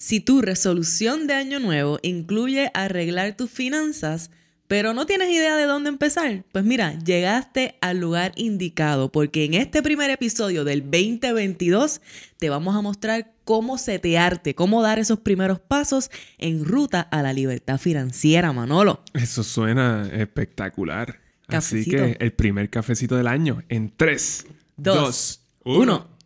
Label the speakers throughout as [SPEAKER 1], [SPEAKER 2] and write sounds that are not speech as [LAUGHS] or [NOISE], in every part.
[SPEAKER 1] Si tu resolución de año nuevo incluye arreglar tus finanzas, pero no tienes idea de dónde empezar, pues mira, llegaste al lugar indicado, porque en este primer episodio del 2022 te vamos a mostrar cómo setearte, cómo dar esos primeros pasos en ruta a la libertad financiera, Manolo.
[SPEAKER 2] Eso suena espectacular. Así que el primer cafecito del año en 3, 2, 1.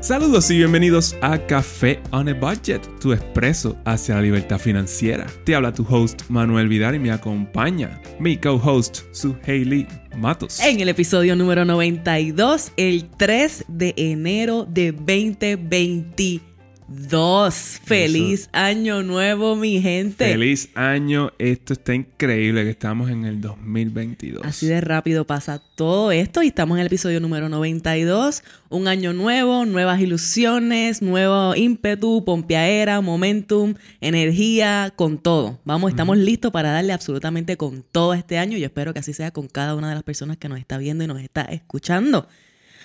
[SPEAKER 2] Saludos y bienvenidos a Café on a Budget, tu expreso hacia la libertad financiera. Te habla tu host Manuel Vidal y me acompaña mi co-host Su Hailey Matos.
[SPEAKER 1] En el episodio número 92, el 3 de enero de 2020 Dos. Feliz año nuevo, mi gente.
[SPEAKER 2] Feliz año. Esto está increíble que estamos en el 2022.
[SPEAKER 1] Así de rápido pasa todo esto y estamos en el episodio número 92. Un año nuevo, nuevas ilusiones, nuevo ímpetu, pompeaera, momentum, energía, con todo. Vamos, estamos listos para darle absolutamente con todo este año y espero que así sea con cada una de las personas que nos está viendo y nos está escuchando.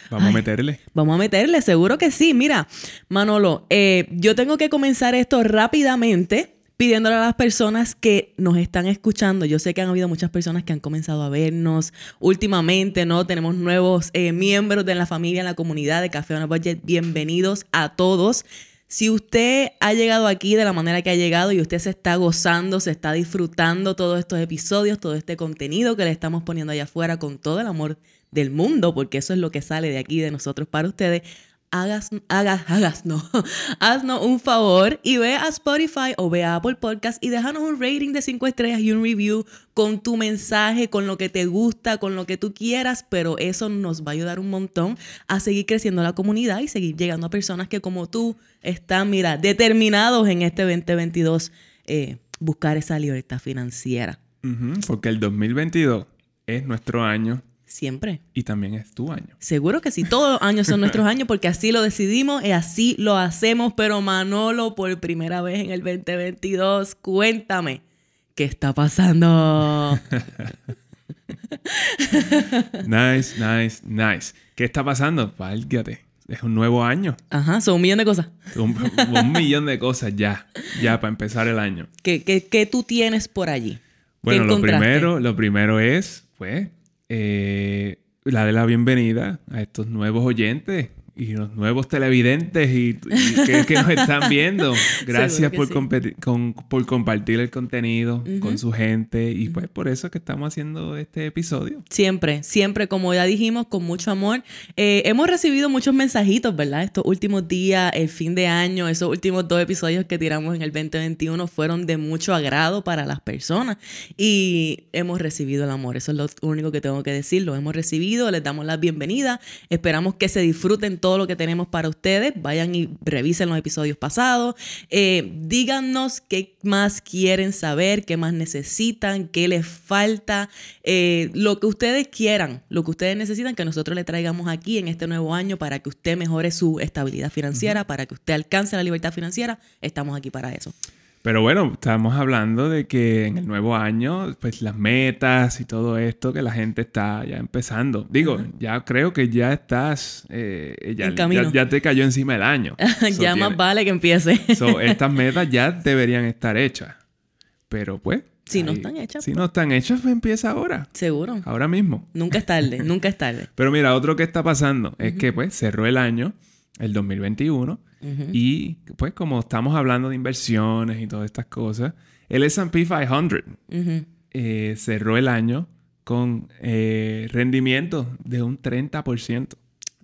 [SPEAKER 2] Vamos a meterle.
[SPEAKER 1] Vamos a meterle, seguro que sí. Mira, Manolo, eh, yo tengo que comenzar esto rápidamente pidiéndole a las personas que nos están escuchando. Yo sé que han habido muchas personas que han comenzado a vernos últimamente, ¿no? Tenemos nuevos eh, miembros de la familia, en la comunidad de Café on a Budget. Bienvenidos a todos. Si usted ha llegado aquí de la manera que ha llegado y usted se está gozando, se está disfrutando todos estos episodios, todo este contenido que le estamos poniendo allá afuera con todo el amor del mundo, porque eso es lo que sale de aquí de nosotros para ustedes, hagas, hagas, hagas, no, [LAUGHS] haznos un favor y ve a Spotify o ve a Apple Podcast y déjanos un rating de 5 estrellas y un review con tu mensaje, con lo que te gusta, con lo que tú quieras, pero eso nos va a ayudar un montón a seguir creciendo la comunidad y seguir llegando a personas que como tú están, mira, determinados en este 2022 eh, buscar esa libertad financiera.
[SPEAKER 2] porque el 2022 es nuestro año
[SPEAKER 1] Siempre.
[SPEAKER 2] Y también es tu año.
[SPEAKER 1] Seguro que sí, todos los años son nuestros años porque así lo decidimos y así lo hacemos. Pero Manolo, por primera vez en el 2022, cuéntame, ¿qué está pasando? [LAUGHS]
[SPEAKER 2] nice, nice, nice. ¿Qué está pasando? Válgate. Es un nuevo año.
[SPEAKER 1] Ajá, son un millón de cosas.
[SPEAKER 2] Un, millón de cosas ya, ya para empezar el año.
[SPEAKER 1] ¿Qué, qué, tú tienes por allí?
[SPEAKER 2] Bueno, lo primero, lo primero es, pues, eh, la de la bienvenida a estos nuevos oyentes y los nuevos televidentes y, que, nos están viendo. [LAUGHS] Gracias por, por compartir el contenido con su gente y pues por eso que estamos haciendo este episodio.
[SPEAKER 1] Siempre, siempre, como ya dijimos, con mucho amor. Eh, hemos recibido muchos mensajitos, ¿verdad? Estos últimos días, el fin de año, esos últimos dos episodios que tiramos en el 2021 fueron de mucho agrado para las personas y hemos recibido el amor. Eso es lo único que tengo que decir. Lo hemos recibido, les damos la bienvenida. Esperamos que se disfruten todo lo que tenemos para ustedes. Vayan y revisen los episodios pasados. Eh, díganos qué más quieren saber, qué más necesitan, qué les falta, eh, lo que ustedes quieran, lo que ustedes necesitan que nosotros le traigamos aquí en este nuevo año para que usted mejore su estabilidad financiera, para que usted alcance la libertad financiera. Estamos aquí para eso.
[SPEAKER 2] Pero bueno, estamos hablando de que en el nuevo año, pues las metas y todo esto, que la gente está ya empezando. Digo, ya creo que ya estás, eh, ya, ya, te cayó encima el año. [LAUGHS]
[SPEAKER 1] ya más vale que empiece.
[SPEAKER 2] estas metas ya deberían estar hechas. Pero pues...
[SPEAKER 1] Si no están hechas.
[SPEAKER 2] Si pues. no están hechas, pues empieza ahora.
[SPEAKER 1] Seguro.
[SPEAKER 2] Ahora mismo.
[SPEAKER 1] Nunca es tarde, [LAUGHS] nunca es tarde.
[SPEAKER 2] Pero mira, otro que está pasando es que pues cerró el año, el 2021 y pues como estamos hablando de inversiones y todas estas cosas, el SP 500 eh, cerró el año con eh, rendimiento de un 30%.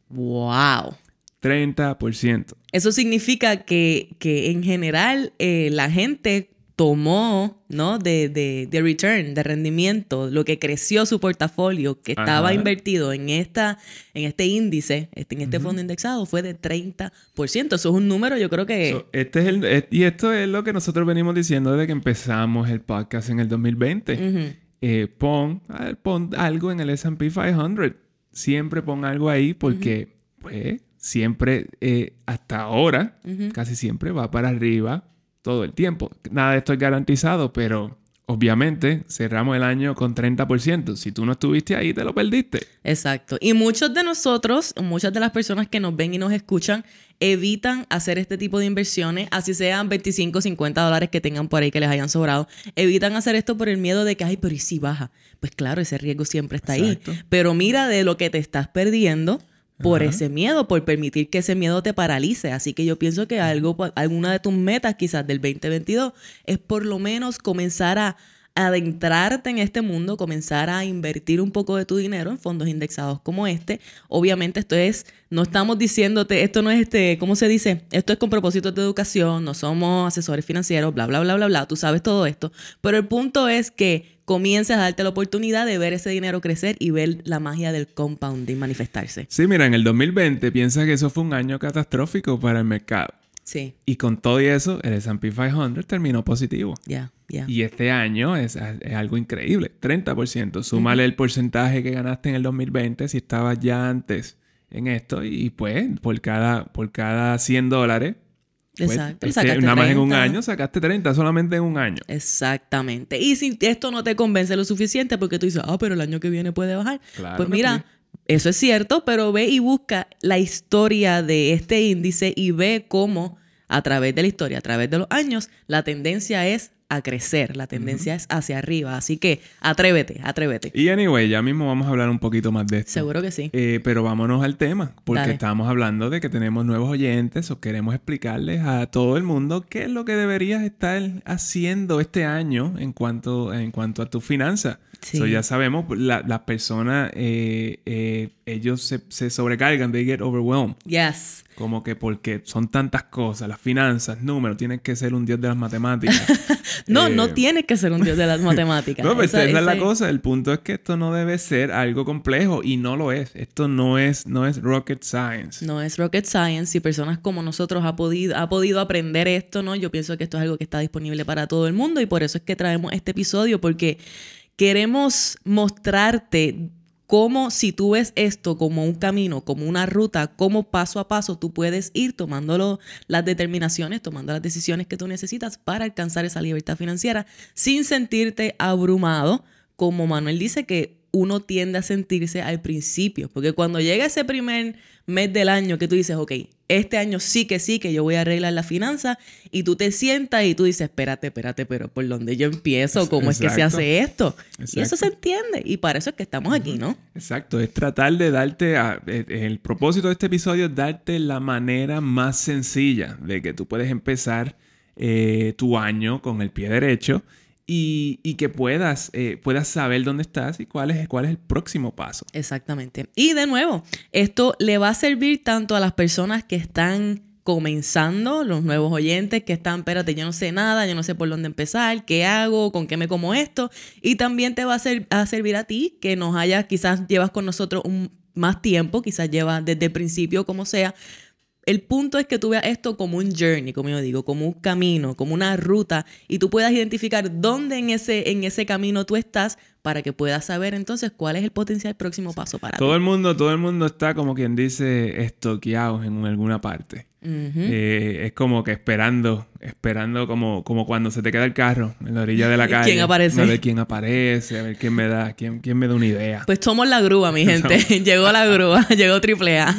[SPEAKER 1] ¡Wow!
[SPEAKER 2] 30%.
[SPEAKER 1] Eso significa que, que en general eh, la gente tomó, ¿no? De, de, de, return, de rendimiento, lo que creció su portafolio, que estaba invertido en, esta, en este índice, este, en este fondo indexado, fue de 30%. Eso es un número, yo creo que...
[SPEAKER 2] este es el, y esto es lo que nosotros venimos diciendo desde que empezamos el podcast en el 2020. Eh, pon, pon, algo en el S&P 500. Siempre pon algo ahí porque, pues, siempre, eh, hasta ahora, casi siempre va para arriba todo el tiempo. Nada de esto es garantizado, pero obviamente cerramos el año con 30%. Si tú no estuviste ahí, te lo perdiste.
[SPEAKER 1] Exacto. Y muchos de nosotros, muchas de las personas que nos ven y nos escuchan, evitan hacer este tipo de inversiones, así sean 25, 50 dólares que tengan por ahí que les hayan sobrado. Evitan hacer esto por el miedo de que, ay, pero ¿y si baja? Pues claro, ese riesgo siempre está ahí. Pero mira de lo que te estás perdiendo por ese miedo, por permitir que ese miedo te paralice. Así que yo pienso que algo, alguna de tus metas quizás del 2022 es por lo menos comenzar a adentrarte en este mundo, comenzar a invertir un poco de tu dinero en fondos indexados como este. Obviamente esto es, no estamos diciéndote, esto no es este, ¿cómo se dice? Esto es con propósito de educación, no somos asesores financieros, bla, bla, bla, bla, bla, tú sabes todo esto. Pero el punto es que comiences a darte la oportunidad de ver ese dinero crecer y ver la magia del compounding manifestarse.
[SPEAKER 2] Sí, mira, en el 2020 piensa que eso fue un año catastrófico para el mercado.
[SPEAKER 1] Sí.
[SPEAKER 2] Y con todo eso, el S&P 500 terminó positivo.
[SPEAKER 1] Ya, ya.
[SPEAKER 2] Y este año es, algo increíble, 30%. Súmale el porcentaje que ganaste en el 2020 si estabas ya antes en esto y pues por cada, por cada 100 dólares pues,
[SPEAKER 1] Exacto.
[SPEAKER 2] nada más en un año sacaste 30, solamente en un año.
[SPEAKER 1] Exactamente. Y si esto no te convence lo suficiente porque tú dices, ah, pero el año que viene puede bajar. pues mira, eso es cierto, pero ve y busca la historia de este índice y ve cómo a través de la historia, a través de los años, la tendencia es a crecer, la tendencia es hacia arriba. Así que atrévete, atrévete.
[SPEAKER 2] Y anyway, ya mismo vamos a hablar un poquito más de esto.
[SPEAKER 1] Seguro que sí.
[SPEAKER 2] Eh, pero vámonos al tema, porque estamos hablando de que tenemos nuevos oyentes o queremos explicarles a todo el mundo qué es lo que deberías estar haciendo este año en cuanto, en cuanto a tu finanzas. Sí. ya sabemos, las personas, eh, eh, ellos se, se, sobrecargan, they get overwhelmed.
[SPEAKER 1] Yes.
[SPEAKER 2] Como que porque son tantas cosas, las finanzas, números, tienes que ser un dios de las matemáticas.
[SPEAKER 1] no, [LAUGHS] no eh, tienes que ser un dios de las matemáticas. [LAUGHS]
[SPEAKER 2] no, pues esa, es la cosa. El punto es que esto no debe ser algo complejo y no lo es. Esto no es, no es rocket science.
[SPEAKER 1] No es rocket science. Si personas como nosotros ha podido, ha podido aprender esto, ¿no? Yo pienso que esto es algo que está disponible para todo el mundo y por eso es que traemos este episodio porque queremos mostrarte cómo si tú ves esto como un camino, como una ruta, cómo paso a paso tú puedes ir tomando las determinaciones, tomando las decisiones que tú necesitas para alcanzar esa libertad financiera sin sentirte abrumado, como Manuel dice que uno tiende a sentirse al principio, porque cuando llega ese primer mes del año que tú dices, ok, este año sí que sí, que yo voy a arreglar la finanza, y tú te sientas y tú dices, espérate, espérate, pero ¿por dónde yo empiezo? ¿Cómo es que se hace esto? Y eso se entiende, y para eso es que estamos aquí, ¿no?
[SPEAKER 2] Exacto, es tratar de darte, e, el propósito de este episodio es darte la manera más sencilla de que tú puedes empezar eh, tu año con el pie derecho y, que puedas, eh, puedas saber dónde estás y cuál es, cuál es el próximo paso.
[SPEAKER 1] Exactamente. Y de nuevo, esto le va a servir tanto a las personas que están comenzando, los nuevos oyentes que están, espérate, yo no sé nada, yo no sé por dónde empezar, qué hago, con qué me como esto. Y también te va a, a servir a ti que nos hayas, quizás llevas con nosotros un, más tiempo, quizás llevas desde el principio, como sea, el punto es que tú veas esto como un journey, como yo digo, como un camino, como una ruta, y tú puedas identificar dónde en ese, en ese camino tú estás para que puedas saber entonces cuál es el potencial próximo paso para
[SPEAKER 2] todo
[SPEAKER 1] ti.
[SPEAKER 2] el mundo, todo el mundo está como quien dice estoqueados en alguna parte. Eh, es como que esperando, esperando como, como cuando se te queda el carro en la orilla de la calle.
[SPEAKER 1] ¿Quién aparece?
[SPEAKER 2] A ver quién aparece, a ver quién me da, quién, quién me da una idea.
[SPEAKER 1] Pues somos la grúa, mi [LAUGHS] gente. [LAUGHS] llegó la grúa, [LAUGHS] llegó triple A.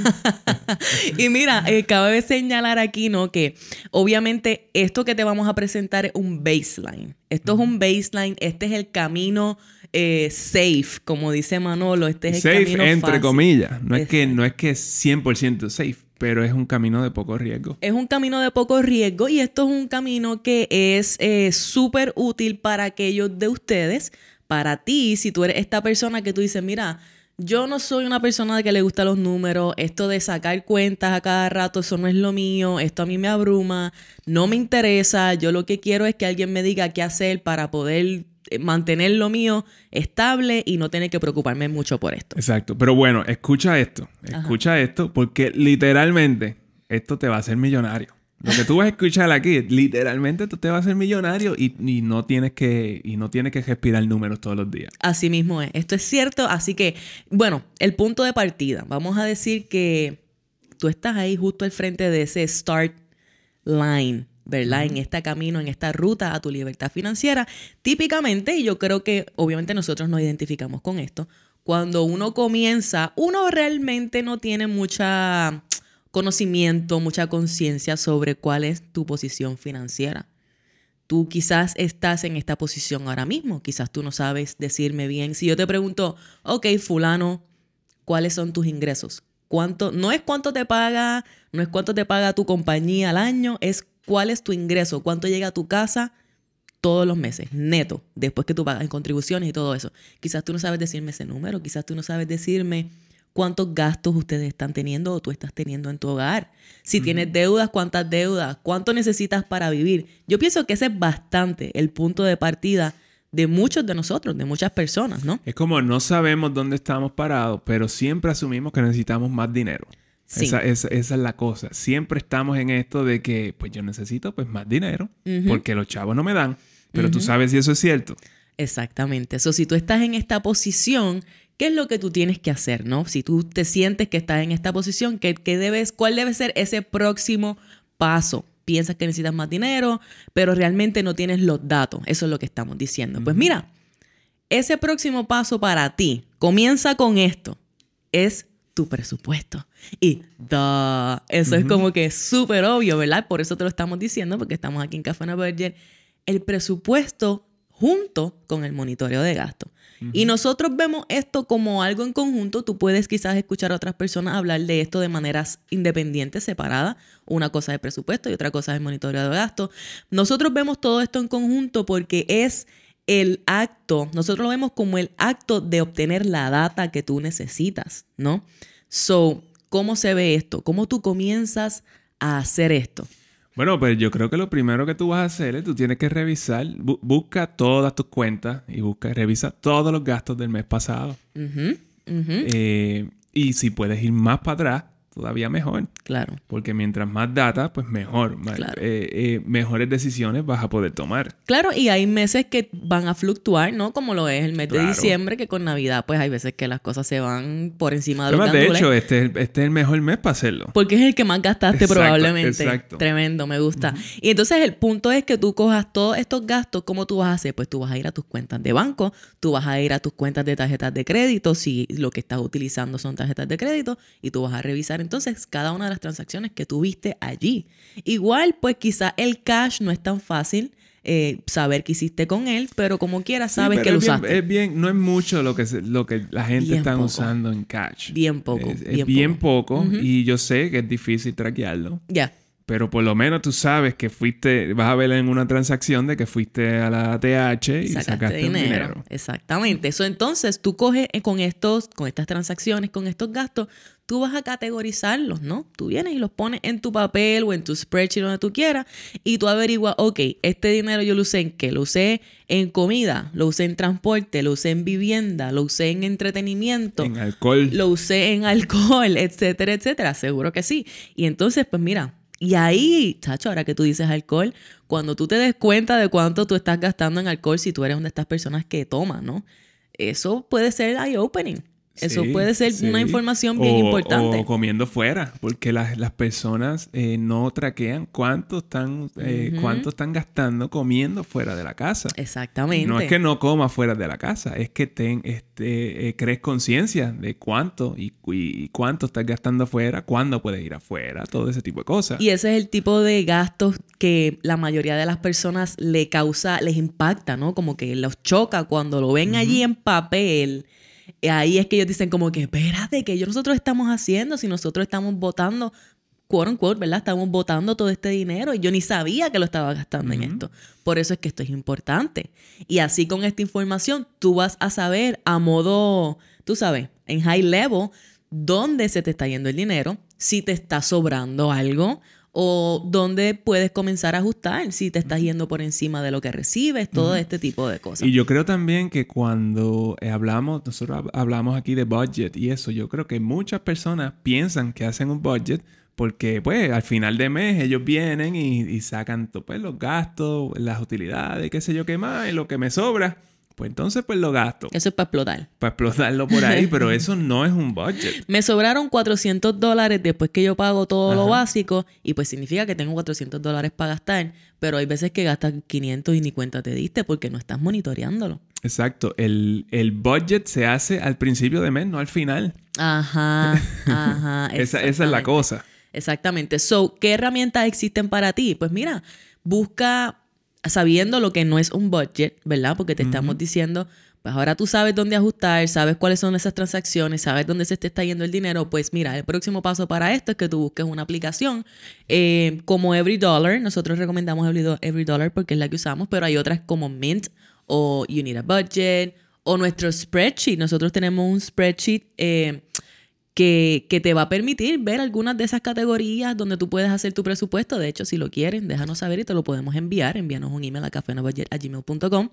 [SPEAKER 1] y mira, eh, cabe señalar aquí, ¿no? Que obviamente esto que te vamos a presentar es un baseline. Esto es un baseline, este es el camino eh, safe, como dice Manolo. Este es
[SPEAKER 2] el
[SPEAKER 1] camino
[SPEAKER 2] entre comillas. No es, que, no es que es 100% safe pero es un camino de poco riesgo.
[SPEAKER 1] Es un camino de poco riesgo y esto es un camino que es eh, súper útil para aquellos de ustedes, para ti, si tú eres esta persona que tú dices, mira, yo no soy una persona que le gusta los números, esto de sacar cuentas a cada rato, eso no es lo mío, esto a mí me abruma, no me interesa, yo lo que quiero es que alguien me diga qué hacer para poder mantener lo mío estable y no tener que preocuparme mucho por esto.
[SPEAKER 2] Exacto. Pero bueno, escucha esto. Escucha esto porque literalmente esto te va a hacer millonario. Lo que tú vas a escuchar aquí, literalmente tú te vas a hacer millonario y, no tienes que y no tienes que respirar números todos los días.
[SPEAKER 1] Así mismo es. Esto es cierto. Así que, bueno, el punto de partida. Vamos a decir que tú estás ahí justo al frente de ese start line ¿verdad? En este camino, en esta ruta a tu libertad financiera. Típicamente, y yo creo que obviamente nosotros nos identificamos con esto, cuando uno comienza, uno realmente no tiene mucha conocimiento, mucha conciencia sobre cuál es tu posición financiera. Tú quizás estás en esta posición ahora mismo, quizás tú no sabes decirme bien. Si yo te pregunto, ok, fulano, ¿cuáles son tus ingresos? ¿Cuánto? No es cuánto te paga, no es cuánto te paga tu compañía al año, es cuál es tu ingreso, cuánto llega a tu casa todos los meses, neto, después que tú pagas en contribuciones y todo eso. Quizás tú no sabes decirme ese número, quizás tú no sabes decirme cuántos gastos ustedes están teniendo o tú estás teniendo en tu hogar. Si tienes deudas, cuántas deudas, cuánto necesitas para vivir. Yo pienso que ese es bastante el punto de partida de muchos de nosotros, de muchas personas, ¿no?
[SPEAKER 2] Es como no sabemos dónde estamos parados, pero siempre asumimos que necesitamos más dinero. Esa, es la cosa. Siempre estamos en esto de que, pues yo necesito pues más dinero, porque los chavos no me dan, pero tú sabes si eso es cierto.
[SPEAKER 1] Exactamente. Eso, si tú estás en esta posición, ¿qué es lo que tú tienes que hacer, no? Si tú te sientes que estás en esta posición, ¿qué, debes, ¿cuál debe ser ese próximo paso? Piensas que necesitas más dinero, pero realmente no tienes los datos. Eso es lo que estamos diciendo. Pues mira, ese próximo paso para ti comienza con esto. Es tu presupuesto. Y da, eso es como que súper obvio, ¿verdad? Por eso te lo estamos diciendo, porque estamos aquí en Café Burger. El presupuesto junto con el monitoreo de gasto. Y nosotros vemos esto como algo en conjunto. Tú puedes quizás escuchar a otras personas hablar de esto de maneras independientes, separadas. Una cosa es presupuesto y otra cosa es monitoreo de gasto. Nosotros vemos todo esto en conjunto porque es el acto, nosotros lo vemos como el acto de obtener la data que tú necesitas, ¿no? So, ¿cómo se ve esto? ¿Cómo tú comienzas a hacer esto?
[SPEAKER 2] Bueno, pues yo creo que lo primero que tú vas a hacer es tú tienes que revisar, busca todas tus cuentas y busca, revisa todos los gastos del mes pasado. Eh, y si puedes ir más para atrás, todavía mejor.
[SPEAKER 1] Claro.
[SPEAKER 2] Porque mientras más data, pues mejor. Eh, eh, mejores decisiones vas a poder tomar.
[SPEAKER 1] Claro, y hay meses que van a fluctuar, ¿no? Como lo es el mes de diciembre, que con Navidad, pues hay veces que las cosas se van por encima de lo
[SPEAKER 2] que De hecho, este es, el, este es el mejor mes para hacerlo.
[SPEAKER 1] Porque es el que más gastaste probablemente. Exacto. Tremendo, me gusta. Y entonces el punto es que tú cojas todos estos gastos, ¿cómo tú vas a hacer? Pues tú vas a ir a tus cuentas de banco, tú vas a ir a tus cuentas de tarjetas de crédito, si lo que estás utilizando son tarjetas de crédito, y tú vas a revisar entonces cada una de las transacciones que tuviste allí. Igual, pues quizá el cash no es tan fácil. Eh, saber qué hiciste con él, pero como quieras sabes que lo usaste.
[SPEAKER 2] Es bien, no es mucho lo que, lo que la gente está usando en cash.
[SPEAKER 1] Bien poco.
[SPEAKER 2] Es bien, poco, y yo sé que es difícil traquearlo.
[SPEAKER 1] Ya.
[SPEAKER 2] Pero por lo menos tú sabes que fuiste, vas a ver en una transacción de que fuiste a la ATH y sacaste, dinero.
[SPEAKER 1] Exactamente. Eso entonces tú coges eh, con estos, con estas transacciones, con estos gastos, tú vas a categorizarlos, ¿no? Tú vienes y los pones en tu papel o en tu spreadsheet donde tú quieras y tú averiguas, ok, este dinero yo lo usé en qué? Lo usé en comida, lo usé en transporte, lo usé en vivienda, lo usé en entretenimiento.
[SPEAKER 2] En alcohol.
[SPEAKER 1] Lo usé en [LAUGHS] alcohol, etcétera, etcétera. Seguro que sí. Y entonces, pues mira, y ahí, chacho, ahora que tú dices alcohol, cuando tú te des cuenta de cuánto tú estás gastando en alcohol si tú eres una de estas personas que toma, ¿no? Eso puede ser eye-opening. Eso puede ser una información bien importante.
[SPEAKER 2] O comiendo fuera, porque las, personas eh, no traquean cuánto están, eh, cuánto están gastando comiendo fuera de la casa.
[SPEAKER 1] Exactamente.
[SPEAKER 2] No es que no coma fuera de la casa, es que ten, este, eh, crees conciencia de cuánto y, cuánto estás gastando afuera, cuándo puedes ir afuera, todo ese tipo de cosas.
[SPEAKER 1] Y ese es el tipo de gastos que la mayoría de las personas le causa, les impacta, ¿no? Como que los choca cuando lo ven allí en papel ahí es que ellos dicen como que, espérate, que nosotros estamos haciendo si nosotros estamos votando, quote unquote, ¿verdad? Estamos votando todo este dinero y yo ni sabía que lo estaba gastando en esto. Por eso es que esto es importante. Y así con esta información tú vas a saber a modo, tú sabes, en high level, dónde se te está yendo el dinero, si te está sobrando algo o dónde puedes comenzar a ajustar si te estás yendo por encima de lo que recibes, todo este tipo de cosas.
[SPEAKER 2] Y yo creo también que cuando eh, hablamos, nosotros hablamos aquí de budget y eso, yo creo que muchas personas piensan que hacen un budget porque pues al final de mes ellos vienen y, sacan pues, los gastos, las utilidades, qué sé yo qué más, y lo que me sobra Pues entonces pues lo gasto.
[SPEAKER 1] Eso es para explotar.
[SPEAKER 2] Para explotarlo por ahí, pero [LAUGHS] eso no es un budget.
[SPEAKER 1] Me sobraron 400 dólares después que yo pago todo lo básico y pues significa que tengo 400 dólares para gastar, pero hay veces que gastas 500 y ni cuenta te diste porque no estás monitoreándolo.
[SPEAKER 2] Exacto. El, el budget se hace al principio de mes, no al final.
[SPEAKER 1] Ajá, [LAUGHS] ajá.
[SPEAKER 2] esa, esa es la cosa.
[SPEAKER 1] Exactamente. So, ¿qué herramientas existen para ti? Pues mira, busca sabiendo lo que no es un budget, ¿verdad? Porque te estamos diciendo, pues ahora tú sabes dónde ajustar, sabes cuáles son esas transacciones, sabes dónde se te está yendo el dinero, pues mira, el próximo paso para esto es que tú busques una aplicación eh, como Every Dollar, nosotros recomendamos Every Dollar porque es la que usamos, pero hay otras como Mint o You Need a Budget o nuestro spreadsheet, nosotros tenemos un spreadsheet eh, que, te va a permitir ver algunas de esas categorías donde tú puedes hacer tu presupuesto. De hecho, si lo quieren, déjanos saber y te lo podemos enviar. Envíanos un email a gmail.com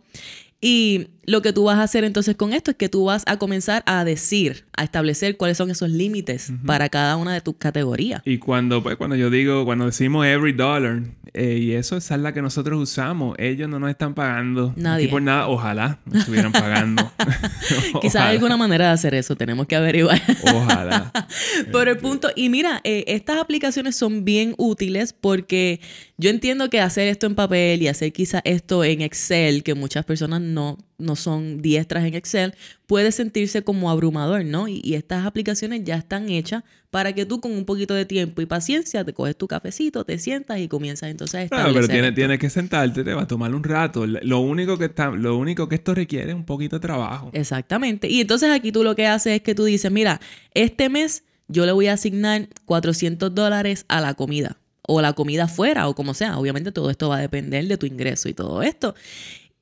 [SPEAKER 1] Y lo que tú vas a hacer entonces con esto es que tú vas a comenzar a decir, a establecer cuáles son esos límites para cada una de tus categorías.
[SPEAKER 2] Y cuando, pues, cuando yo digo, cuando decimos every dollar, eh, y eso es la que nosotros usamos, ellos no nos están pagando.
[SPEAKER 1] Nadie.
[SPEAKER 2] por nada, ojalá nos estuvieran pagando. [LAUGHS] [LAUGHS]
[SPEAKER 1] Quizás hay alguna manera de hacer eso, tenemos que averiguar.
[SPEAKER 2] ojalá. [LAUGHS]
[SPEAKER 1] Pero el punto, y mira, eh, estas aplicaciones son bien útiles porque yo entiendo que hacer esto en papel y hacer quizás esto en Excel, que muchas personas no, no son diestras en Excel, puede sentirse como abrumador, ¿no? Y, estas aplicaciones ya están hechas para que tú con un poquito de tiempo y paciencia te coges tu cafecito, te sientas y comienzas entonces a establecer
[SPEAKER 2] Claro, pero tienes, que sentarte, te va a tomar un rato. Lo único, que está, lo único que esto requiere es un poquito de trabajo.
[SPEAKER 1] Exactamente. Y entonces aquí tú lo que haces es que tú dices, mira, este mes yo le voy a asignar 400 dólares a la comida o la comida fuera o como sea. Obviamente todo esto va a depender de tu ingreso y todo esto.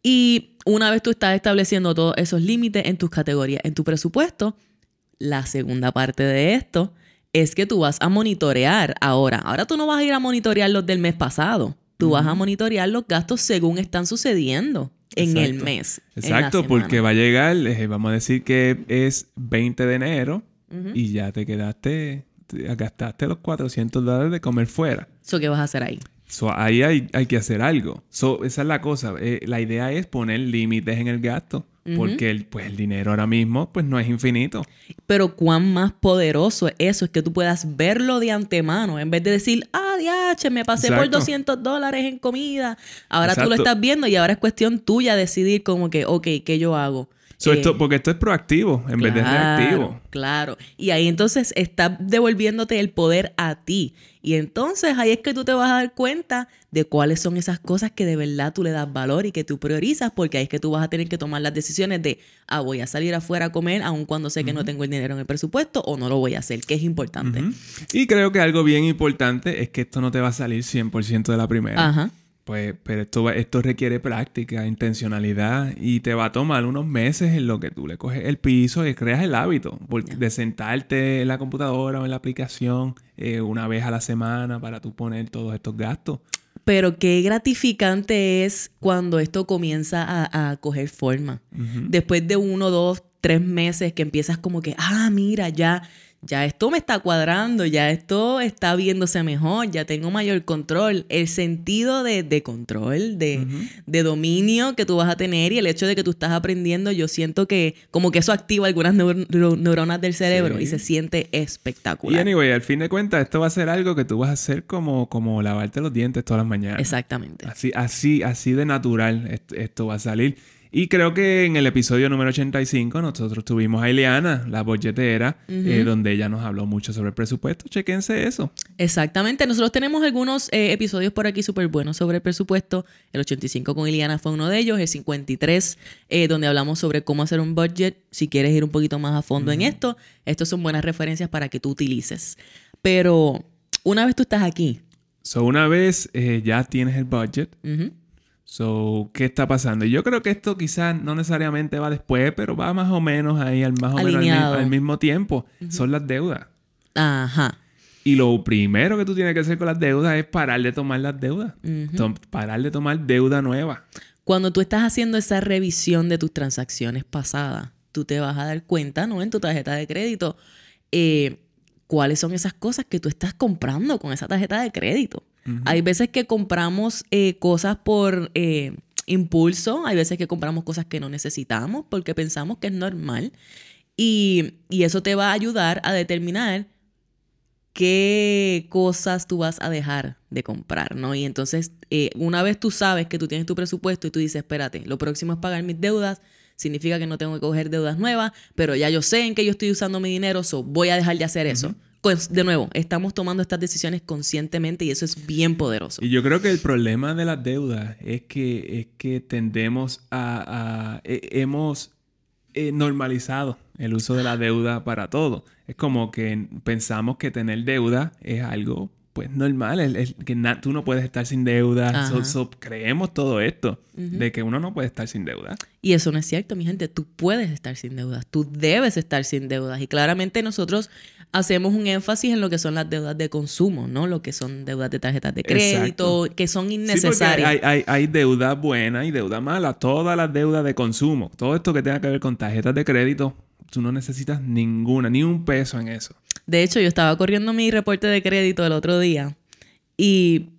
[SPEAKER 1] Y una vez tú estás estableciendo todos esos límites en tus categorías, en tu presupuesto, la segunda parte de esto es que tú vas a monitorear ahora. Ahora tú no vas a ir a monitorear los del mes pasado. Tú vas a monitorear los gastos según están sucediendo en el mes.
[SPEAKER 2] Exacto, porque va a llegar, eh, vamos a decir que es 20 de enero y ya te quedaste gastaste los 400 dólares de comer fuera.
[SPEAKER 1] ¿So qué vas a hacer ahí?
[SPEAKER 2] So, ahí hay, hay, que hacer algo. So, esa es la cosa. Eh, la idea es poner límites en el gasto. Porque el, pues, el dinero ahora mismo pues, no es infinito.
[SPEAKER 1] Pero cuán más poderoso es eso, es que tú puedas verlo de antemano. En vez de decir, ah, diache, me pasé por 200 dólares en comida. Ahora tú lo estás viendo y ahora es cuestión tuya decidir como que, ok, ¿qué yo hago?
[SPEAKER 2] Eh, porque esto es proactivo en vez de reactivo.
[SPEAKER 1] Claro. Y ahí entonces está devolviéndote el poder a ti. Y entonces ahí es que tú te vas a dar cuenta de cuáles son esas cosas que de verdad tú le das valor y que tú priorizas, porque ahí es que tú vas a tener que tomar las decisiones de, ah, voy a salir afuera a comer, aun cuando sé que no tengo el dinero en el presupuesto, o no lo voy a hacer, que es importante.
[SPEAKER 2] Y creo que algo bien importante es que esto no te va a salir 100% de la primera.
[SPEAKER 1] Ajá.
[SPEAKER 2] Pues, pero esto, esto requiere práctica, intencionalidad y te va a tomar unos meses en lo que tú le coges el piso y creas el hábito de sentarte en la computadora o en la aplicación eh, una vez a la semana para tú poner todos estos gastos.
[SPEAKER 1] Pero qué gratificante es cuando esto comienza a, coger forma. Después de uno, dos, tres meses que empiezas como que, ah, mira, ya ya esto me está cuadrando, ya esto está viéndose mejor, ya tengo mayor control. El sentido de, control, de, dominio que tú vas a tener y el hecho de que tú estás aprendiendo, yo siento que como que eso activa algunas neuronas del cerebro y se siente espectacular.
[SPEAKER 2] Y anyway, al fin de cuentas, esto va a ser algo que tú vas a hacer como, como lavarte los dientes todas las mañanas.
[SPEAKER 1] Exactamente.
[SPEAKER 2] Así, así, así de natural esto va a salir. Y creo que en el episodio número 85 nosotros tuvimos a Ileana, la bolletera, eh, donde ella nos habló mucho sobre el presupuesto. Chequense eso.
[SPEAKER 1] Exactamente. Nosotros tenemos algunos eh, episodios por aquí súper buenos sobre el presupuesto. El 85 con Ileana fue uno de ellos. El 53, eh, donde hablamos sobre cómo hacer un budget. Si quieres ir un poquito más a fondo en esto, estos son buenas referencias para que tú utilices. Pero una vez tú estás aquí.
[SPEAKER 2] So, una vez ya tienes el budget. So, ¿qué está pasando? Yo creo que esto quizás no necesariamente va después, pero va más o menos ahí al más o menos al, mismo tiempo. Son las deudas.
[SPEAKER 1] Ajá.
[SPEAKER 2] Y lo primero que tú tienes que hacer con las deudas es parar de tomar las deudas. parar de tomar deuda nueva.
[SPEAKER 1] Cuando tú estás haciendo esa revisión de tus transacciones pasadas, tú te vas a dar cuenta, ¿no? En tu tarjeta de crédito, eh, cuáles son esas cosas que tú estás comprando con esa tarjeta de crédito. Hay veces que compramos eh, cosas por... Eh, impulso, hay veces que compramos cosas que no necesitamos porque pensamos que es normal. Y, y eso te va a ayudar a determinar qué cosas tú vas a dejar de comprar, ¿no? Y entonces, eh, una vez tú sabes que tú tienes tu presupuesto y tú dices, espérate, lo próximo es pagar mis deudas, significa que no tengo que coger deudas nuevas, pero ya yo sé en qué yo estoy usando mi dinero, so voy a dejar de hacer eso. Pues, de nuevo, estamos tomando estas decisiones conscientemente y eso es bien poderoso.
[SPEAKER 2] Y yo creo que el problema de las deudas es que, es que tendemos a... hemos eh, normalizado el uso de la deuda para todo. Es como que pensamos que tener deuda es algo pues normal, el, que tú no puedes estar sin deuda. creemos todo esto de que uno no puede estar sin deuda.
[SPEAKER 1] Y eso no es cierto, mi gente. Tú puedes estar sin deudas, tú debes estar sin deudas. Y claramente nosotros hacemos un énfasis en lo que son las deudas de consumo, ¿no? Lo que son deudas de tarjetas de crédito, que son innecesarias.
[SPEAKER 2] hay, hay, hay, deuda buena y deuda mala. Todas las deudas de consumo, todo esto que tenga que ver con tarjetas de crédito, tú no necesitas ninguna, ni un peso en eso.
[SPEAKER 1] De hecho, yo estaba corriendo mi reporte de crédito el otro día y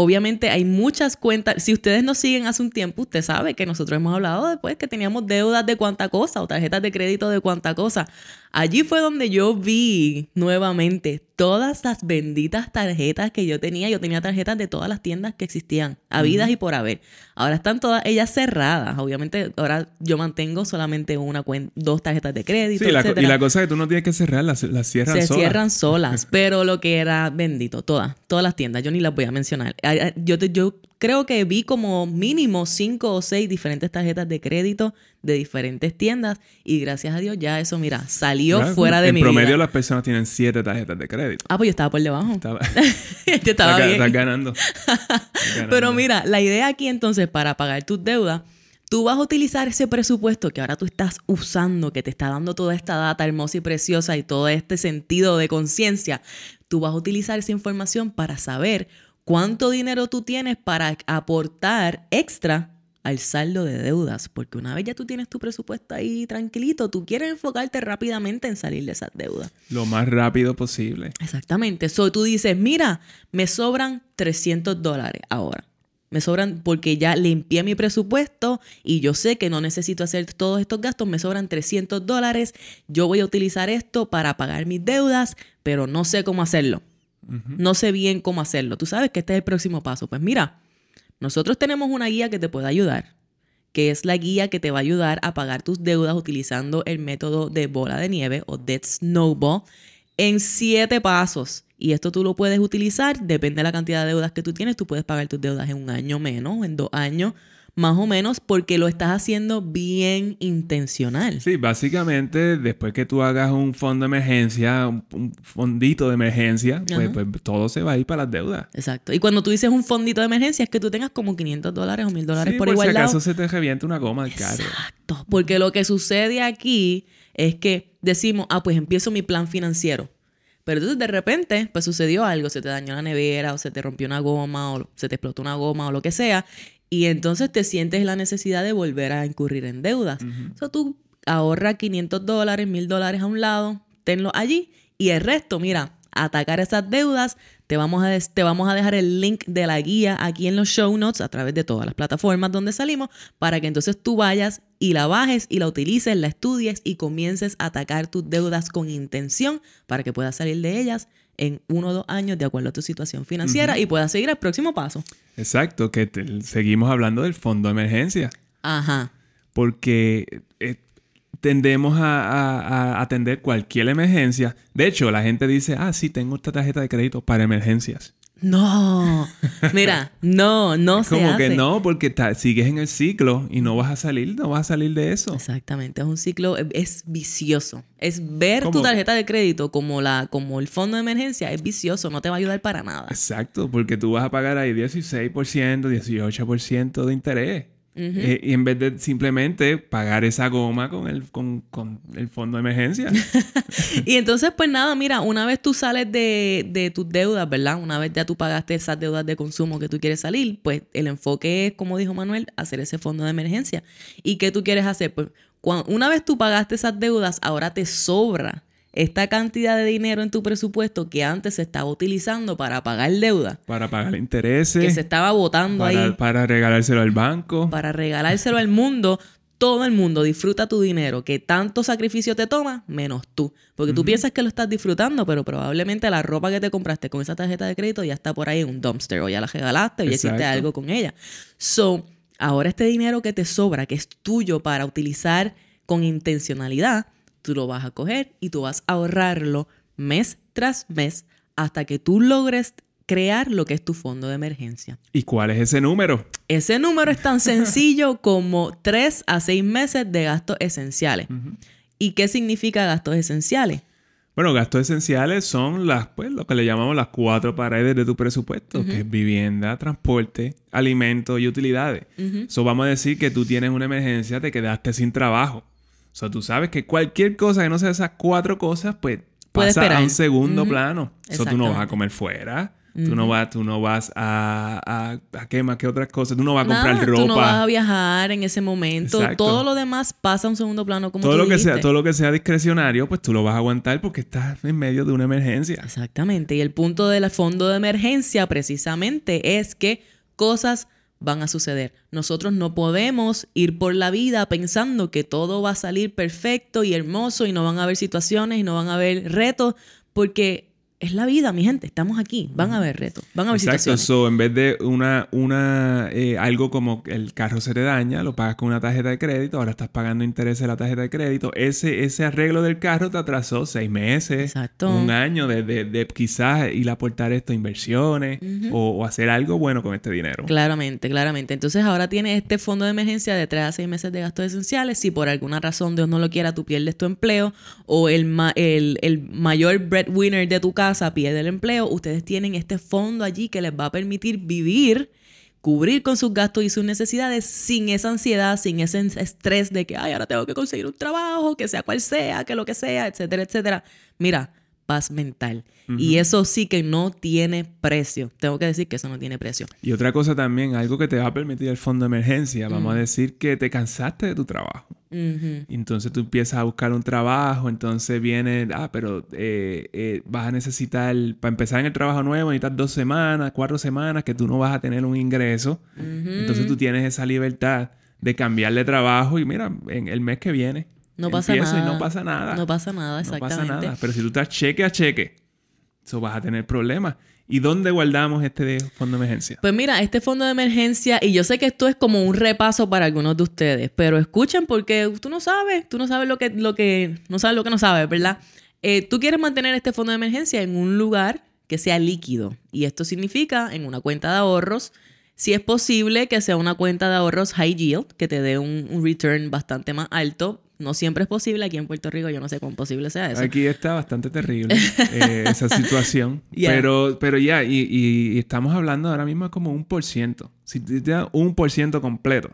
[SPEAKER 1] obviamente hay muchas cuentas. Si ustedes nos siguen hace un tiempo, usted sabe que nosotros hemos hablado después que teníamos deudas de cuánta cosa o tarjetas de crédito de cuánta cosa. Allí fue donde yo vi nuevamente todas las benditas tarjetas que yo tenía. Yo tenía tarjetas de todas las tiendas que existían, habidas y por haber. Ahora están todas ellas cerradas. Obviamente, ahora yo mantengo solamente una cuenta, dos tarjetas de crédito. Sí,
[SPEAKER 2] y la cosa es que tú no tienes que cerrarlas, las, cierran
[SPEAKER 1] solas. Se cierran solas, [LAUGHS] pero lo que era bendito, todas, todas las tiendas, yo ni las voy a mencionar. Yo, yo creo que vi como mínimo cinco o seis diferentes tarjetas de crédito de diferentes tiendas y gracias a Dios ya eso, mira, salió fuera de mi
[SPEAKER 2] vida. En promedio las personas tienen siete tarjetas de crédito.
[SPEAKER 1] Ah, pues yo estaba por debajo. Estaba, [LAUGHS] [LAUGHS] yo estaba bien. [LAUGHS]
[SPEAKER 2] Estás ganando.
[SPEAKER 1] Pero mira, la idea aquí entonces para pagar tus deudas tú vas a utilizar ese presupuesto que ahora tú estás usando, que te está dando toda esta data hermosa y preciosa y todo este sentido de conciencia, tú vas a utilizar esa información para saber cuánto dinero tú tienes para aportar extra al saldo de deudas, porque una vez ya tú tienes tu presupuesto ahí tranquilito, tú quieres enfocarte rápidamente en salir de esas deudas.
[SPEAKER 2] Lo más rápido posible.
[SPEAKER 1] Exactamente. So, tú dices, mira, me sobran 300 dólares ahora. Me sobran porque ya limpié mi presupuesto y yo sé que no necesito hacer todos estos gastos. Me sobran 300 dólares. Yo voy a utilizar esto para pagar mis deudas, pero no sé cómo hacerlo. No sé bien cómo hacerlo. Tú sabes que este es el próximo paso. Pues mira, nosotros tenemos una guía que te puede ayudar, que es la guía que te va a ayudar a pagar tus deudas utilizando el método de bola de nieve o Dead Snowball en siete pasos. Y esto tú lo puedes utilizar, depende de la cantidad de deudas que tú tienes, tú puedes pagar tus deudas en un año menos, en dos años, más o menos porque lo estás haciendo bien intencional.
[SPEAKER 2] Sí, básicamente después que tú hagas un fondo de emergencia, un, fondito de emergencia, pues, pues, todo se va a ir para las deudas.
[SPEAKER 1] Exacto. Y cuando tú dices un fondito de emergencia es que tú tengas como 500 dólares o 1000 dólares por,
[SPEAKER 2] igual.
[SPEAKER 1] Si
[SPEAKER 2] acaso se te revienta una goma de carro.
[SPEAKER 1] Exacto. Porque lo que sucede aquí es que decimos, ah, pues empiezo mi plan financiero. Pero entonces de repente, pues sucedió algo, se te dañó la nevera o se te rompió una goma o se te explotó una goma o lo que sea y entonces te sientes la necesidad de volver a incurrir en deudas. O tú ahorra 500 dólares, 1000 dólares a un lado, tenlo allí y el resto, mira, atacar esas deudas, te vamos, a te vamos a dejar el link de la guía aquí en los show notes a través de todas las plataformas donde salimos para que entonces tú vayas y la bajes y la utilices, la estudies y comiences a atacar tus deudas con intención para que puedas salir de ellas en uno o dos años de acuerdo a tu situación financiera y puedas seguir al próximo paso.
[SPEAKER 2] Exacto, que seguimos hablando del fondo de emergencia.
[SPEAKER 1] Ajá.
[SPEAKER 2] Porque eh, tendemos a, atender cualquier emergencia. De hecho, la gente dice, ah, sí, tengo esta tarjeta de crédito para emergencias.
[SPEAKER 1] No, mira, no, no se
[SPEAKER 2] Como que no, porque sigues en el ciclo y no vas a salir, no vas a salir de eso.
[SPEAKER 1] Exactamente, es un ciclo, es, vicioso. Es ver tu tarjeta de crédito como, la, como el fondo de emergencia, es vicioso, no te va a ayudar para nada.
[SPEAKER 2] Exacto, porque tú vas a pagar ahí 16%, 18% de interés. Eh, y en vez de simplemente pagar esa goma con el, con, el fondo de emergencia. [LAUGHS]
[SPEAKER 1] y entonces, pues nada, mira, una vez tú sales de, de, tus deudas, ¿verdad? Una vez ya tú pagaste esas deudas de consumo que tú quieres salir, pues el enfoque es, como dijo Manuel, hacer ese fondo de emergencia. ¿Y qué tú quieres hacer? Pues una vez tú pagaste esas deudas, ahora te sobra esta cantidad de dinero en tu presupuesto que antes se estaba utilizando para pagar deuda.
[SPEAKER 2] Para pagar intereses.
[SPEAKER 1] Que se estaba botando ahí.
[SPEAKER 2] Para regalárselo al banco.
[SPEAKER 1] Para regalárselo al mundo. Todo el mundo disfruta tu dinero, que tanto sacrificio te toma, menos tú. Porque tú piensas que lo estás disfrutando, pero probablemente la ropa que te compraste con esa tarjeta de crédito ya está por ahí en un dumpster, o ya la regalaste, o ya hiciste algo con ella. So, ahora este dinero que te sobra, que es tuyo para utilizar con intencionalidad, tú lo vas a coger y tú vas a ahorrarlo mes tras mes hasta que tú logres crear lo que es tu fondo de emergencia.
[SPEAKER 2] ¿Y cuál es ese número?
[SPEAKER 1] Ese número es tan [LAUGHS] sencillo como 3 a 6 meses de gastos esenciales. ¿Y qué significa gastos esenciales?
[SPEAKER 2] Bueno, gastos esenciales son las, pues, lo que le llamamos las cuatro paredes de tu presupuesto, que es vivienda, transporte, alimentos y utilidades. Eso vamos a decir que tú tienes una emergencia, te quedaste sin trabajo. O sea, tú sabes que cualquier cosa que no sea esas cuatro cosas, pues pasa a un segundo plano. Eso tú no vas a comer fuera. Tú no vas, tú no vas a, a, a qué más que otras cosas. Tú no vas a comprar ropa. Tú
[SPEAKER 1] no vas a viajar en ese momento. Todo lo demás pasa a un segundo plano como
[SPEAKER 2] todo
[SPEAKER 1] lo
[SPEAKER 2] que sea Todo lo que sea discrecionario, pues tú lo vas a aguantar porque estás en medio de una emergencia.
[SPEAKER 1] Exactamente. Y el punto del fondo de emergencia precisamente es que cosas van a suceder. Nosotros no podemos ir por la vida pensando que todo va a salir perfecto y hermoso y no van a haber situaciones y no van a haber retos, porque es la vida, mi gente. Estamos aquí. Van a haber retos. Van a haber
[SPEAKER 2] Exacto. So, en vez de una, una eh, algo como el carro se te daña, lo pagas con una tarjeta de crédito, ahora estás pagando intereses de la tarjeta de crédito. Ese, ese arreglo del carro te atrasó seis meses, un año de, de, quizás ir a aportar esto a inversiones o, hacer algo bueno con este dinero.
[SPEAKER 1] Claramente, claramente. Entonces ahora tienes este fondo de emergencia de tres a seis meses de gastos esenciales. Si por alguna razón Dios no lo quiera, tú pierdes tu empleo o el, el, el mayor breadwinner de tu casa a pie del empleo, ustedes tienen este fondo allí que les va a permitir vivir, cubrir con sus gastos y sus necesidades sin esa ansiedad, sin ese estrés de que, ay, ahora tengo que conseguir un trabajo, que sea cual sea, que lo que sea, etcétera, etcétera. Mira, paz mental. Y eso sí que no tiene precio. Tengo que decir que eso no tiene precio.
[SPEAKER 2] Y otra cosa también, algo que te va a permitir el fondo de emergencia, vamos a decir que te cansaste de tu trabajo. Entonces tú empiezas a buscar un trabajo, entonces viene, ah, pero eh, eh, vas a necesitar, para empezar en el trabajo nuevo, necesitas dos semanas, cuatro semanas que tú no vas a tener un ingreso. Entonces tú tienes esa libertad de cambiar de trabajo y mira, en el mes que viene
[SPEAKER 1] no pasa nada.
[SPEAKER 2] y no pasa nada.
[SPEAKER 1] No pasa nada, exactamente.
[SPEAKER 2] No pasa nada. Pero si tú estás cheque a cheque, eso vas a tener problemas. ¿Y dónde guardamos este fondo de emergencia?
[SPEAKER 1] Pues mira, este fondo de emergencia, y yo sé que esto es como un repaso para algunos de ustedes, pero escuchen porque tú no sabes, tú no sabes lo que, lo que, no sabes lo que no sabes, ¿verdad? Eh, tú quieres mantener este fondo de emergencia en un lugar que sea líquido. Y esto significa en una cuenta de ahorros si es posible que sea una cuenta de ahorros high yield, que te dé un, return bastante más alto. No siempre es posible. Aquí en Puerto Rico yo no sé cuán posible sea eso.
[SPEAKER 2] Aquí está bastante terrible eh, [LAUGHS] esa situación. Pero, pero ya, y, estamos hablando ahora mismo como un por ciento. Si te da un por ciento completo.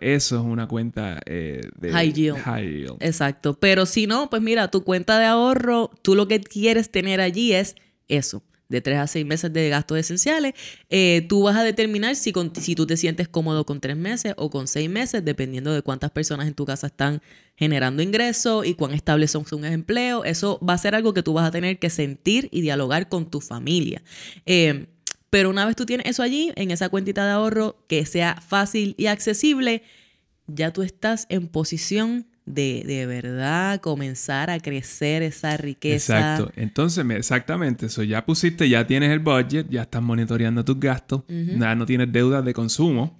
[SPEAKER 2] eso es una cuenta eh, de
[SPEAKER 1] high yield. Exacto. Pero si no, pues mira, tu cuenta de ahorro, tú lo que quieres tener allí es eso de tres a seis meses de gastos esenciales, eh, tú vas a determinar si, si tú te sientes cómodo con tres meses o con seis meses, dependiendo de cuántas personas en tu casa están generando ingresos y cuán estables son sus empleos. Eso va a ser algo que tú vas a tener que sentir y dialogar con tu familia. Eh, pero una vez tú tienes eso allí, en esa cuentita de ahorro que sea fácil y accesible, ya tú estás en posición de, de verdad comenzar a crecer esa riqueza.
[SPEAKER 2] Exacto. Entonces, exactamente eso. Ya pusiste, ya tienes el budget, ya estás monitoreando tus gastos, nada, no tienes deudas de consumo.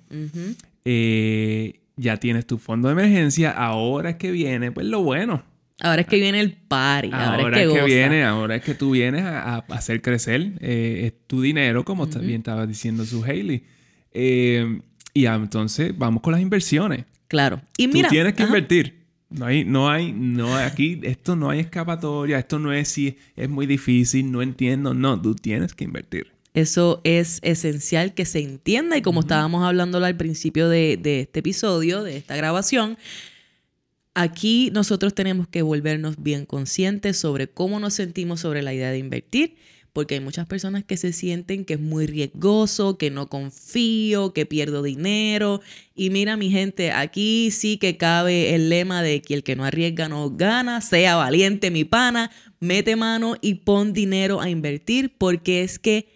[SPEAKER 2] Eh, ya tienes tu fondo de emergencia. Ahora es que viene, pues lo bueno.
[SPEAKER 1] Ahora es que viene el party. Ahora, es que,
[SPEAKER 2] viene, ahora es que tú vienes a, hacer crecer eh, tu dinero, como también estaba diciendo su Hailey. Eh, y entonces vamos con las inversiones.
[SPEAKER 1] Claro. Y mira.
[SPEAKER 2] Tú tienes que invertir. No hay, no hay, no aquí, esto no hay escapatoria, esto no es si es muy difícil, no entiendo, no, tú tienes que invertir.
[SPEAKER 1] Eso es esencial que se entienda y como estábamos hablando al principio de, de este episodio, de esta grabación, aquí nosotros tenemos que volvernos bien conscientes sobre cómo nos sentimos sobre la idea de invertir, porque hay muchas personas que se sienten que es muy riesgoso, que no confío, que pierdo dinero. Y mira mi gente, aquí sí que cabe el lema de que el que no arriesga no gana, sea valiente mi pana, mete mano y pon dinero a invertir, porque es que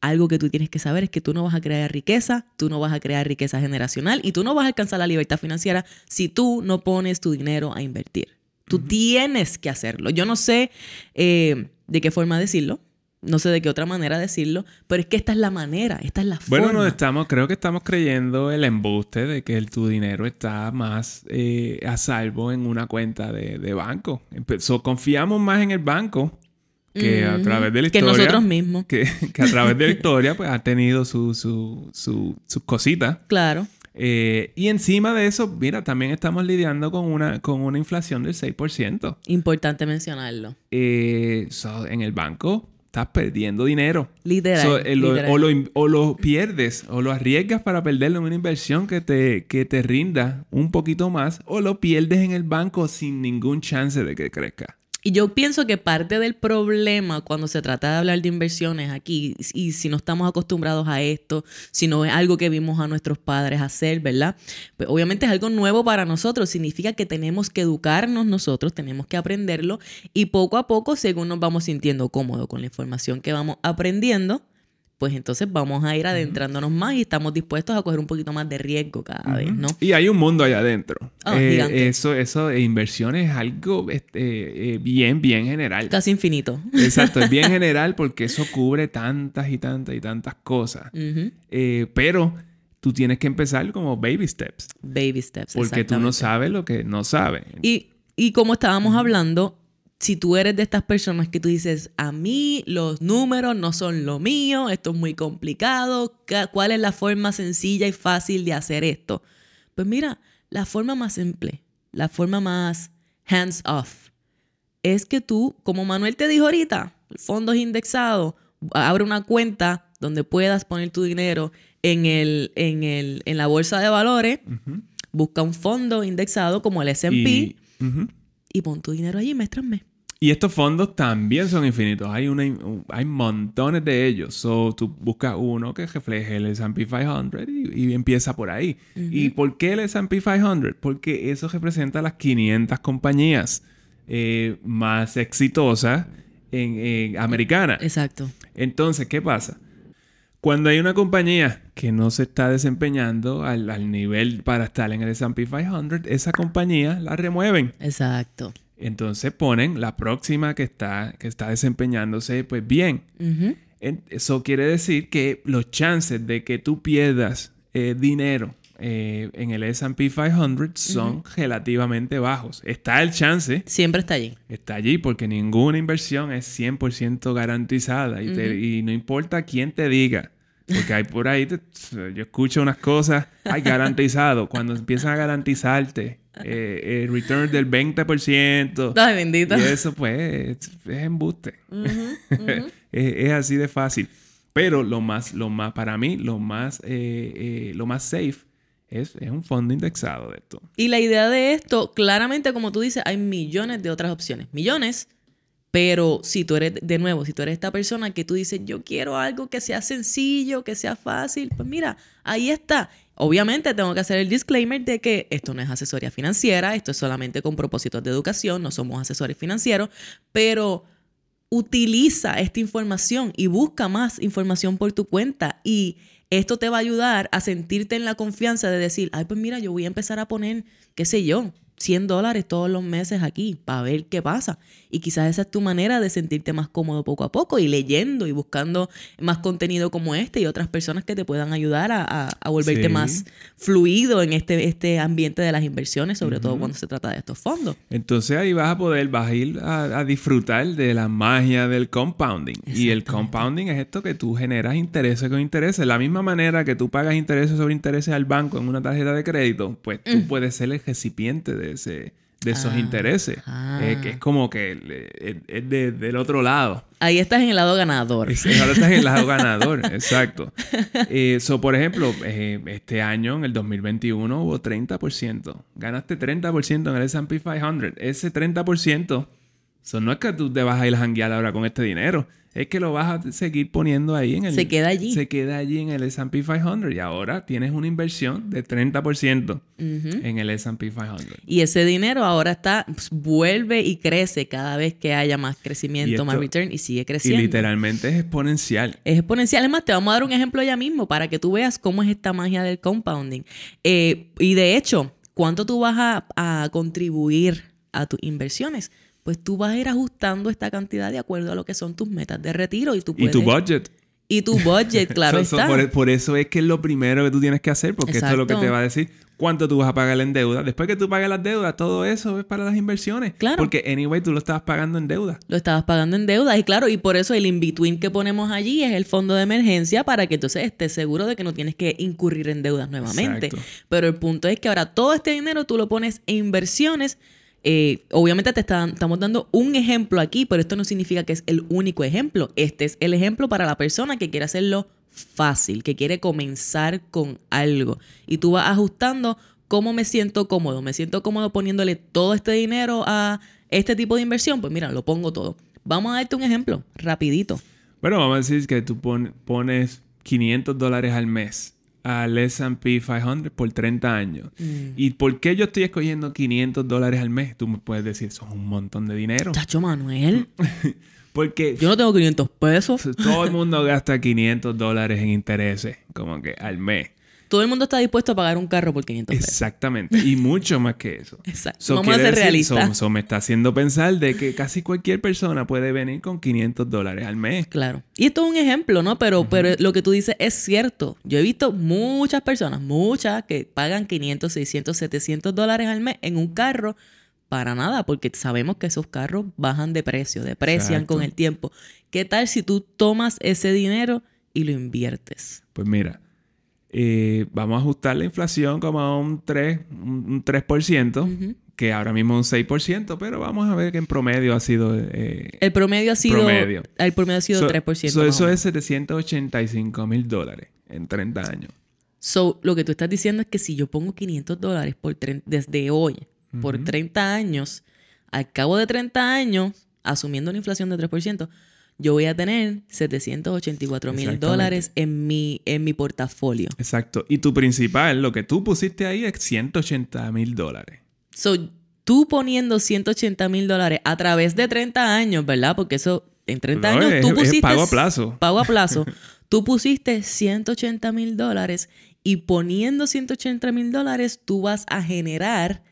[SPEAKER 1] algo que tú tienes que saber es que tú no vas a crear riqueza, tú no vas a crear riqueza generacional y tú no vas a alcanzar la libertad financiera si tú no pones tu dinero a invertir. Tú tienes que hacerlo. Yo no sé eh, de qué forma decirlo, no sé de qué otra manera decirlo, pero es que esta es la manera, esta es la forma.
[SPEAKER 2] Bueno, no estamos, creo que estamos creyendo el embuste de que el, tu dinero está más eh, a salvo en una cuenta de, de banco. So, confiamos más en el banco que a través de la historia.
[SPEAKER 1] Que nosotros mismos.
[SPEAKER 2] Que, que a través de la historia, pues ha tenido sus su, su, sus cositas.
[SPEAKER 1] Claro.
[SPEAKER 2] Eh, y encima de eso, mira, también estamos lidiando con una, con una inflación del 6%.
[SPEAKER 1] Importante mencionarlo.
[SPEAKER 2] Eh, so, en el banco estás perdiendo dinero.
[SPEAKER 1] Literal,
[SPEAKER 2] So, eh, lo-
[SPEAKER 1] literal.
[SPEAKER 2] o, lo, o lo pierdes, o lo arriesgas para perderlo en una inversión que te, que te rinda un poquito más, o lo pierdes en el banco sin ningún chance de que crezca.
[SPEAKER 1] Y yo pienso que parte del problema cuando se trata de hablar de inversiones aquí, y si no estamos acostumbrados a esto, si no es algo que vimos a nuestros padres hacer, ¿verdad? Pues obviamente es algo nuevo para nosotros, significa que tenemos que educarnos nosotros, tenemos que aprenderlo, y poco a poco, según nos vamos sintiendo cómodos con la información que vamos aprendiendo, pues entonces vamos a ir adentrándonos más y estamos dispuestos a coger un poquito más de riesgo cada vez, ¿no?
[SPEAKER 2] Y hay un mundo allá adentro. Eh,
[SPEAKER 1] gigante.
[SPEAKER 2] eso, eso de inversiones es algo este, eh, bien, bien general.
[SPEAKER 1] Casi infinito.
[SPEAKER 2] Exacto, es bien [LAUGHS] general porque eso cubre tantas y tantas y tantas cosas. Eh, pero tú tienes que empezar como baby steps.
[SPEAKER 1] Baby steps.
[SPEAKER 2] Porque tú no sabes lo que no sabes.
[SPEAKER 1] Y, y como estábamos hablando, si tú eres de estas personas que tú dices, a mí los números no son lo mío, esto es muy complicado, ca- ¿cuál es la forma sencilla y fácil de hacer esto? Pues mira, la forma más simple, la forma más hands off, es que tú, como Manuel te dijo ahorita, fondos indexados, abre una cuenta donde puedas poner tu dinero en, el, en, el, en la bolsa de valores, busca un fondo indexado como el S&P.
[SPEAKER 2] Y
[SPEAKER 1] pon tu dinero allí mes tras mes.
[SPEAKER 2] Y estos fondos también son infinitos. Hay, una, hay montones de ellos. So, tú buscas uno que refleje el S&P 500 y, y empieza por ahí. ¿Y por qué el S&P 500? Porque eso representa las 500 compañías eh, más exitosas en, en americanas.
[SPEAKER 1] Exacto.
[SPEAKER 2] Entonces, ¿qué pasa? Cuando hay una compañía que no se está desempeñando al, al nivel para estar en el S&P 500, esa compañía la remueven.
[SPEAKER 1] Exacto.
[SPEAKER 2] Entonces ponen la próxima que está, que está desempeñándose pues bien. Eso quiere decir que los chances de que tú pierdas eh, dinero eh, en el S&P 500 son relativamente bajos. Está el chance,
[SPEAKER 1] Siempre está allí.
[SPEAKER 2] está allí porque ninguna inversión es 100% garantizada y, te- y no importa quién te diga. Porque hay por ahí, yo escucho unas cosas, hay garantizado. Cuando empiezan a garantizarte eh, el return del 20%,
[SPEAKER 1] Ay, bendito.
[SPEAKER 2] y eso pues es, es embuste. [LAUGHS] es, es así de fácil. Pero lo más, lo más, para mí, lo más, eh, eh, lo más safe es, es un fondo indexado de esto.
[SPEAKER 1] Y la idea de esto, claramente, como tú dices, hay millones de otras opciones. Millones. Pero si tú eres, de nuevo, si tú eres esta persona que tú dices, yo quiero algo que sea sencillo, que sea fácil, pues mira, ahí está. Obviamente tengo que hacer el disclaimer de que esto no es asesoría financiera, esto es solamente con propósitos de educación, no somos asesores financieros, pero utiliza esta información y busca más información por tu cuenta y esto te va a ayudar a sentirte en la confianza de decir, ay, pues mira, yo voy a empezar a poner, qué sé yo, 100 dólares todos los meses aquí para ver qué pasa. Y quizás esa es tu manera de sentirte más cómodo poco a poco y leyendo y buscando más contenido como este y otras personas que te puedan ayudar a, a- a volverte
[SPEAKER 2] Sí.
[SPEAKER 1] más fluido en este, este ambiente de las inversiones, sobre todo cuando se trata de estos fondos.
[SPEAKER 2] Entonces ahí vas a poder, vas a ir a, a disfrutar de la magia del compounding. Y el compounding es esto que tú generas intereses con intereses. La misma manera que tú pagas intereses sobre intereses al banco en una tarjeta de crédito, pues tú puedes ser el recipiente de, ese, de esos
[SPEAKER 1] Ah,
[SPEAKER 2] intereses.
[SPEAKER 1] ah.
[SPEAKER 2] Eh, que es como que es, es de- del otro lado.
[SPEAKER 1] Ahí estás en el lado ganador.
[SPEAKER 2] Es- Ahora estás en el lado [LAUGHS] ganador, exacto. Eh, so, por ejemplo, eh, este año, en el 2021, hubo 30%. Ganaste 30% en el S&P 500. Ese 30% So, no es que tú te vas a ir a janguear ahora con este dinero. Es que lo vas a seguir poniendo ahí en el...
[SPEAKER 1] Se queda allí.
[SPEAKER 2] Se queda allí en el S&P 500. Y ahora tienes una inversión de 30% en el S&P 500.
[SPEAKER 1] Y ese dinero ahora está... pues, vuelve y crece cada vez que haya más crecimiento,
[SPEAKER 2] Y
[SPEAKER 1] más return. Y sigue
[SPEAKER 2] Y
[SPEAKER 1] creciendo.
[SPEAKER 2] literalmente es exponencial.
[SPEAKER 1] Es exponencial. Es más, te vamos a dar un ejemplo ya mismo para que tú veas cómo es esta magia del compounding. Eh, y de hecho, ¿cuánto tú vas a, a contribuir a tus inversiones? Pues tú vas a ir ajustando esta cantidad de acuerdo a lo que son tus metas de retiro y tú
[SPEAKER 2] Y tu budget.
[SPEAKER 1] Y tu budget, claro [LAUGHS]
[SPEAKER 2] So- so
[SPEAKER 1] está.
[SPEAKER 2] por, por eso es que es lo primero que tú tienes que hacer, porque esto es lo que
[SPEAKER 1] Exacto.
[SPEAKER 2] te va a decir cuánto tú vas a pagar en deuda. Después que tú pagues las deudas, todo eso es para las inversiones.
[SPEAKER 1] Claro.
[SPEAKER 2] Porque, anyway, tú lo estabas pagando en deuda.
[SPEAKER 1] Lo estabas pagando en deuda y claro, y por eso el in-between que ponemos allí es el fondo de emergencia para que entonces estés seguro de que no tienes que incurrir en deudas nuevamente.
[SPEAKER 2] Exacto.
[SPEAKER 1] Pero el punto es que ahora todo este dinero tú lo pones en inversiones. Eh, obviamente te estamos dando un ejemplo aquí, pero esto no significa que es el único ejemplo. Este es el ejemplo para la persona que quiere hacerlo fácil, que quiere comenzar con algo. Y tú vas ajustando cómo me siento cómodo. Me siento cómodo poniéndole todo este dinero a este tipo de inversión. Pues mira, lo pongo todo. Vamos a darte un ejemplo, rapidito.
[SPEAKER 2] Bueno, vamos a decir que tú pon- pones 500 dólares al mes al S&P 500 por 30 años.
[SPEAKER 1] Mm.
[SPEAKER 2] ¿Y por qué yo estoy escogiendo 500 dólares al mes? Tú me puedes decir, eso es un montón de dinero.
[SPEAKER 1] Chacho Manuel, [LAUGHS]
[SPEAKER 2] Porque
[SPEAKER 1] yo no tengo 500 pesos.
[SPEAKER 2] todo el mundo gasta 500 dólares en intereses, como que al mes.
[SPEAKER 1] Todo el mundo está dispuesto a pagar un carro por 500 pesos.
[SPEAKER 2] Exactamente. Y mucho más que eso. [LAUGHS]
[SPEAKER 1] Exacto.
[SPEAKER 2] So,
[SPEAKER 1] Vamos a ser realistas.
[SPEAKER 2] so- so me está haciendo pensar de que casi cualquier persona puede venir con 500 dólares al mes.
[SPEAKER 1] Claro. Y esto es un ejemplo, ¿no? Pero, pero lo que tú dices es cierto. Yo he visto muchas personas, muchas, que pagan 500, 600, 700 dólares al mes en un carro para nada, porque sabemos que esos carros bajan de precio, deprecian
[SPEAKER 2] Exacto.
[SPEAKER 1] con el tiempo. ¿Qué tal si tú tomas ese dinero y lo inviertes?
[SPEAKER 2] Pues mira, eh, vamos a ajustar la inflación como a un 3, un un 3%,
[SPEAKER 1] Ujú.
[SPEAKER 2] que ahora mismo es un 6%, pero vamos a ver que en promedio ha sido... eh,
[SPEAKER 1] El promedio ha sido,
[SPEAKER 2] Promedio.
[SPEAKER 1] El promedio ha sido
[SPEAKER 2] so-
[SPEAKER 1] 3%.
[SPEAKER 2] so eso es 785 mil dólares en 30 años.
[SPEAKER 1] So, lo que tú estás diciendo es que si yo pongo 500 dólares por desde hoy, por
[SPEAKER 2] Ujú.
[SPEAKER 1] 30 años, al cabo de 30 años, asumiendo una inflación de 3%, yo voy a tener 784 mil dólares en mi, en mi portafolio.
[SPEAKER 2] Exacto. Y tu principal, lo que tú pusiste ahí es 180 mil dólares.
[SPEAKER 1] So, tú poniendo 180 mil dólares a través de 30 años, ¿verdad? Porque eso, en 30
[SPEAKER 2] No,
[SPEAKER 1] años,
[SPEAKER 2] es-
[SPEAKER 1] tú
[SPEAKER 2] es
[SPEAKER 1] pusiste...
[SPEAKER 2] pago a plazo.
[SPEAKER 1] Pago a plazo. [LAUGHS] tú pusiste 180 mil dólares y poniendo 180 mil dólares, tú vas a generar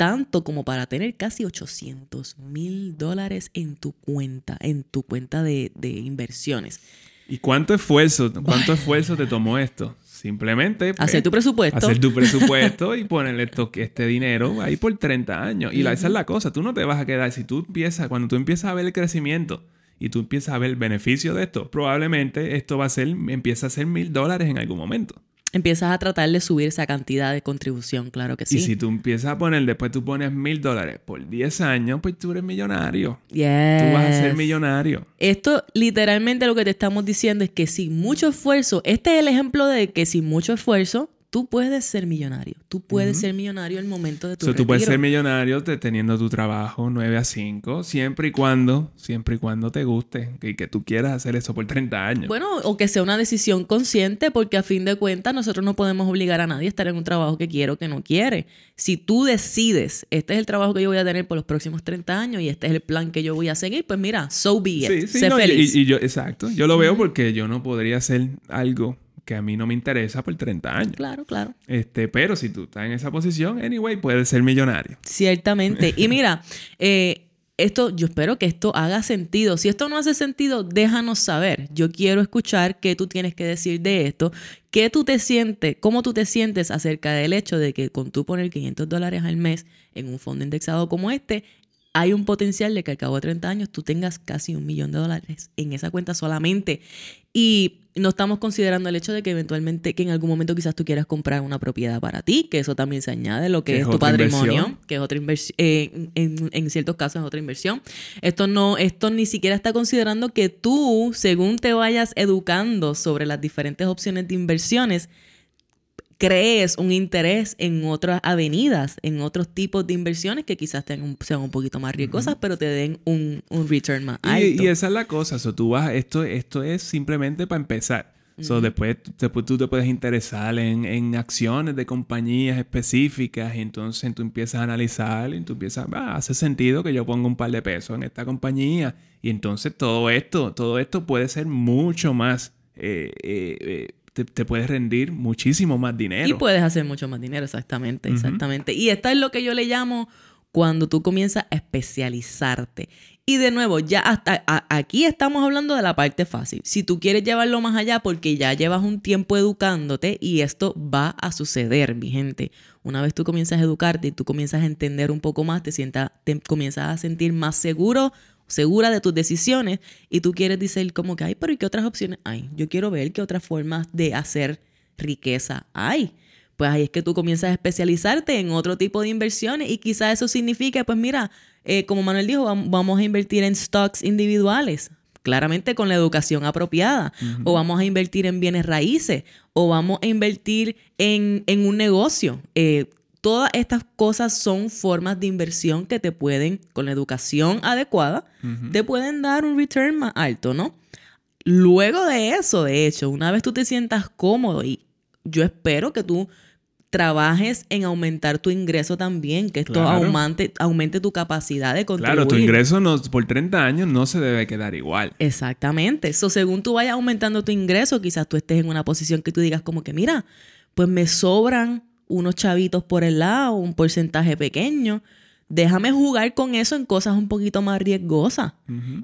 [SPEAKER 1] tanto como para tener casi 800 mil dólares en tu cuenta, en tu cuenta de, de inversiones.
[SPEAKER 2] ¿Y cuánto esfuerzo, cuánto esfuerzo te tomó esto? Simplemente pues,
[SPEAKER 1] Hacer tu presupuesto.
[SPEAKER 2] hacer tu presupuesto [LAUGHS] y ponerle esto, este dinero ahí por 30 años. Y la, esa es la cosa, tú no te vas a quedar. Si tú empiezas, cuando tú empiezas a ver el crecimiento y tú empiezas a ver el beneficio de esto, probablemente esto va a ser, empieza a ser mil dólares en algún momento.
[SPEAKER 1] Empiezas a tratar de subir esa cantidad de contribución, claro que sí.
[SPEAKER 2] Y si tú empiezas a poner, después tú pones mil dólares por 10 años, pues tú eres millonario.
[SPEAKER 1] Yes.
[SPEAKER 2] Tú vas a ser millonario.
[SPEAKER 1] Esto literalmente lo que te estamos diciendo es que sin mucho esfuerzo, este es el ejemplo de que sin mucho esfuerzo, tú puedes ser millonario. Tú puedes ser millonario el momento de tu
[SPEAKER 2] So, tú puedes
[SPEAKER 1] retiro.
[SPEAKER 2] ser millonario te- teniendo tu trabajo 9 a 5, siempre y cuando, siempre y cuando te guste y que tú quieras hacer eso por 30 años.
[SPEAKER 1] Bueno, o que sea una decisión consciente, porque a fin de cuentas nosotros no podemos obligar a nadie a estar en un trabajo que quiere o que no quiere. Si tú decides, este es el trabajo que yo voy a tener por los próximos 30 años y este es el plan que yo voy a seguir, pues mira, so be it.
[SPEAKER 2] sí, sí,
[SPEAKER 1] sé
[SPEAKER 2] no,
[SPEAKER 1] feliz.
[SPEAKER 2] Y, y yo, exacto, yo lo veo porque yo no podría hacer algo que a mí no me interesa por 30 años.
[SPEAKER 1] Claro, claro.
[SPEAKER 2] Este, pero si tú estás en esa posición, anyway, puedes ser millonario.
[SPEAKER 1] Ciertamente. Y [LAUGHS] mira, eh, esto, yo espero que esto haga sentido. Si esto no hace sentido, déjanos saber. Yo quiero escuchar qué tú tienes que decir de esto, qué tú te sientes, cómo tú te sientes acerca del hecho de que con tú poner 500 dólares al mes en un fondo indexado como este, hay un potencial de que al cabo de 30 años tú tengas casi un millón de dólares en esa cuenta solamente. Y no estamos considerando el hecho de que eventualmente, que en algún momento quizás tú quieras comprar una propiedad para ti, que eso también se añade, lo que
[SPEAKER 2] Que
[SPEAKER 1] es,
[SPEAKER 2] es
[SPEAKER 1] tu patrimonio,
[SPEAKER 2] inversión.
[SPEAKER 1] que es otra inversión, en, en- en ciertos casos es otra inversión. Esto no, esto ni siquiera está considerando que tú, según te vayas educando sobre las diferentes opciones de inversiones, crees un interés en otras avenidas, en otros tipos de inversiones que quizás tengan, sean un poquito más riesgosas, pero te den un, un, return más alto.
[SPEAKER 2] Y, esa es la cosa. So, tú vas, esto, esto es simplemente para empezar. So, después, después tú te puedes interesar en, en, acciones de compañías específicas y entonces tú empiezas a analizar y tú empiezas, ah, hace sentido que yo ponga un par de pesos en esta compañía y entonces todo esto, todo esto puede ser mucho más eh, eh, te, puedes rendir muchísimo más dinero.
[SPEAKER 1] Y puedes hacer mucho más dinero, exactamente, exactamente. Y esta es lo que yo le llamo cuando tú comienzas a especializarte. Y de nuevo, ya hasta aquí estamos hablando de la parte fácil. Si tú quieres llevarlo más allá porque ya llevas un tiempo educándote y esto va a suceder, mi gente. Una vez tú comienzas a educarte y tú comienzas a entender un poco más, te, sientas, te comienzas a sentir más seguro segura de tus decisiones y tú quieres decir como que, ay, pero ¿y qué otras opciones hay? Yo quiero ver qué otras formas de hacer riqueza hay. Pues ahí es que tú comienzas a especializarte en otro tipo de inversiones y quizás eso signifique, pues mira, eh, como Manuel dijo, vamos a invertir en stocks individuales, claramente con la educación apropiada, o vamos a invertir en bienes raíces, o vamos a invertir en, en un negocio. Eh, Todas estas cosas son formas de inversión que te pueden, con la educación adecuada, te pueden dar un return más alto, ¿no? Luego de eso, de hecho, una vez tú te sientas cómodo y yo espero que tú trabajes en aumentar tu ingreso también, que esto aumente, aumente tu capacidad de contribuir.
[SPEAKER 2] Claro, tu ingreso no, por 30 años no se debe quedar igual.
[SPEAKER 1] Exactamente. Eso, según tú vayas aumentando tu ingreso, quizás tú estés en una posición que tú digas como que, mira, pues me sobran unos chavitos por el lado, un porcentaje pequeño. Déjame jugar con eso en cosas un poquito más riesgosas.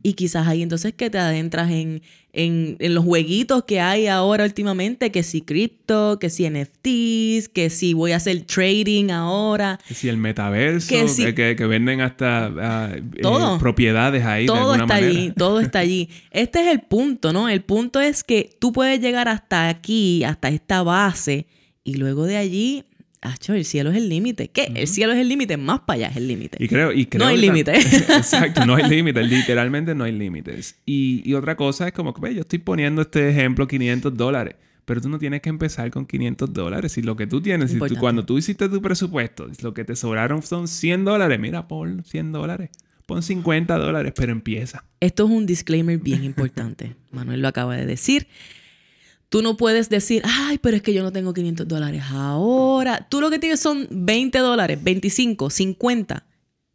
[SPEAKER 1] Y quizás ahí entonces que te adentras en, en, los jueguitos que hay ahora últimamente, que si cripto, que si NFTs, que si voy a hacer trading ahora.
[SPEAKER 2] Que si el metaverso, que, que, venden hasta ah, eh,
[SPEAKER 1] todo,
[SPEAKER 2] propiedades ahí.
[SPEAKER 1] Todo
[SPEAKER 2] está
[SPEAKER 1] allí, todo está allí. Este es el punto, ¿no? El punto es que tú puedes llegar hasta aquí, hasta esta base, y luego de allí el cielo es el límite. ¿Qué? El cielo es el límite, más para allá es el límite.
[SPEAKER 2] Y creo, y
[SPEAKER 1] no hay límite. [LAUGHS]
[SPEAKER 2] Exacto, no hay [LAUGHS] límites, literalmente no hay límites. Y, otra cosa es como que yo estoy poniendo este ejemplo 500 dólares, pero tú no tienes que empezar con 500 dólares. Si lo que tú tienes, si cuando tú hiciste tu presupuesto, lo que te sobraron son 100 dólares, mira, pon 100 dólares. Pon 50 dólares, pero empieza.
[SPEAKER 1] Esto es un disclaimer bien importante. Manuel lo acaba de decir. Tú no puedes decir, ay, pero es que yo no tengo 500 dólares ahora. Tú lo que tienes son 20 dólares, 25, 50.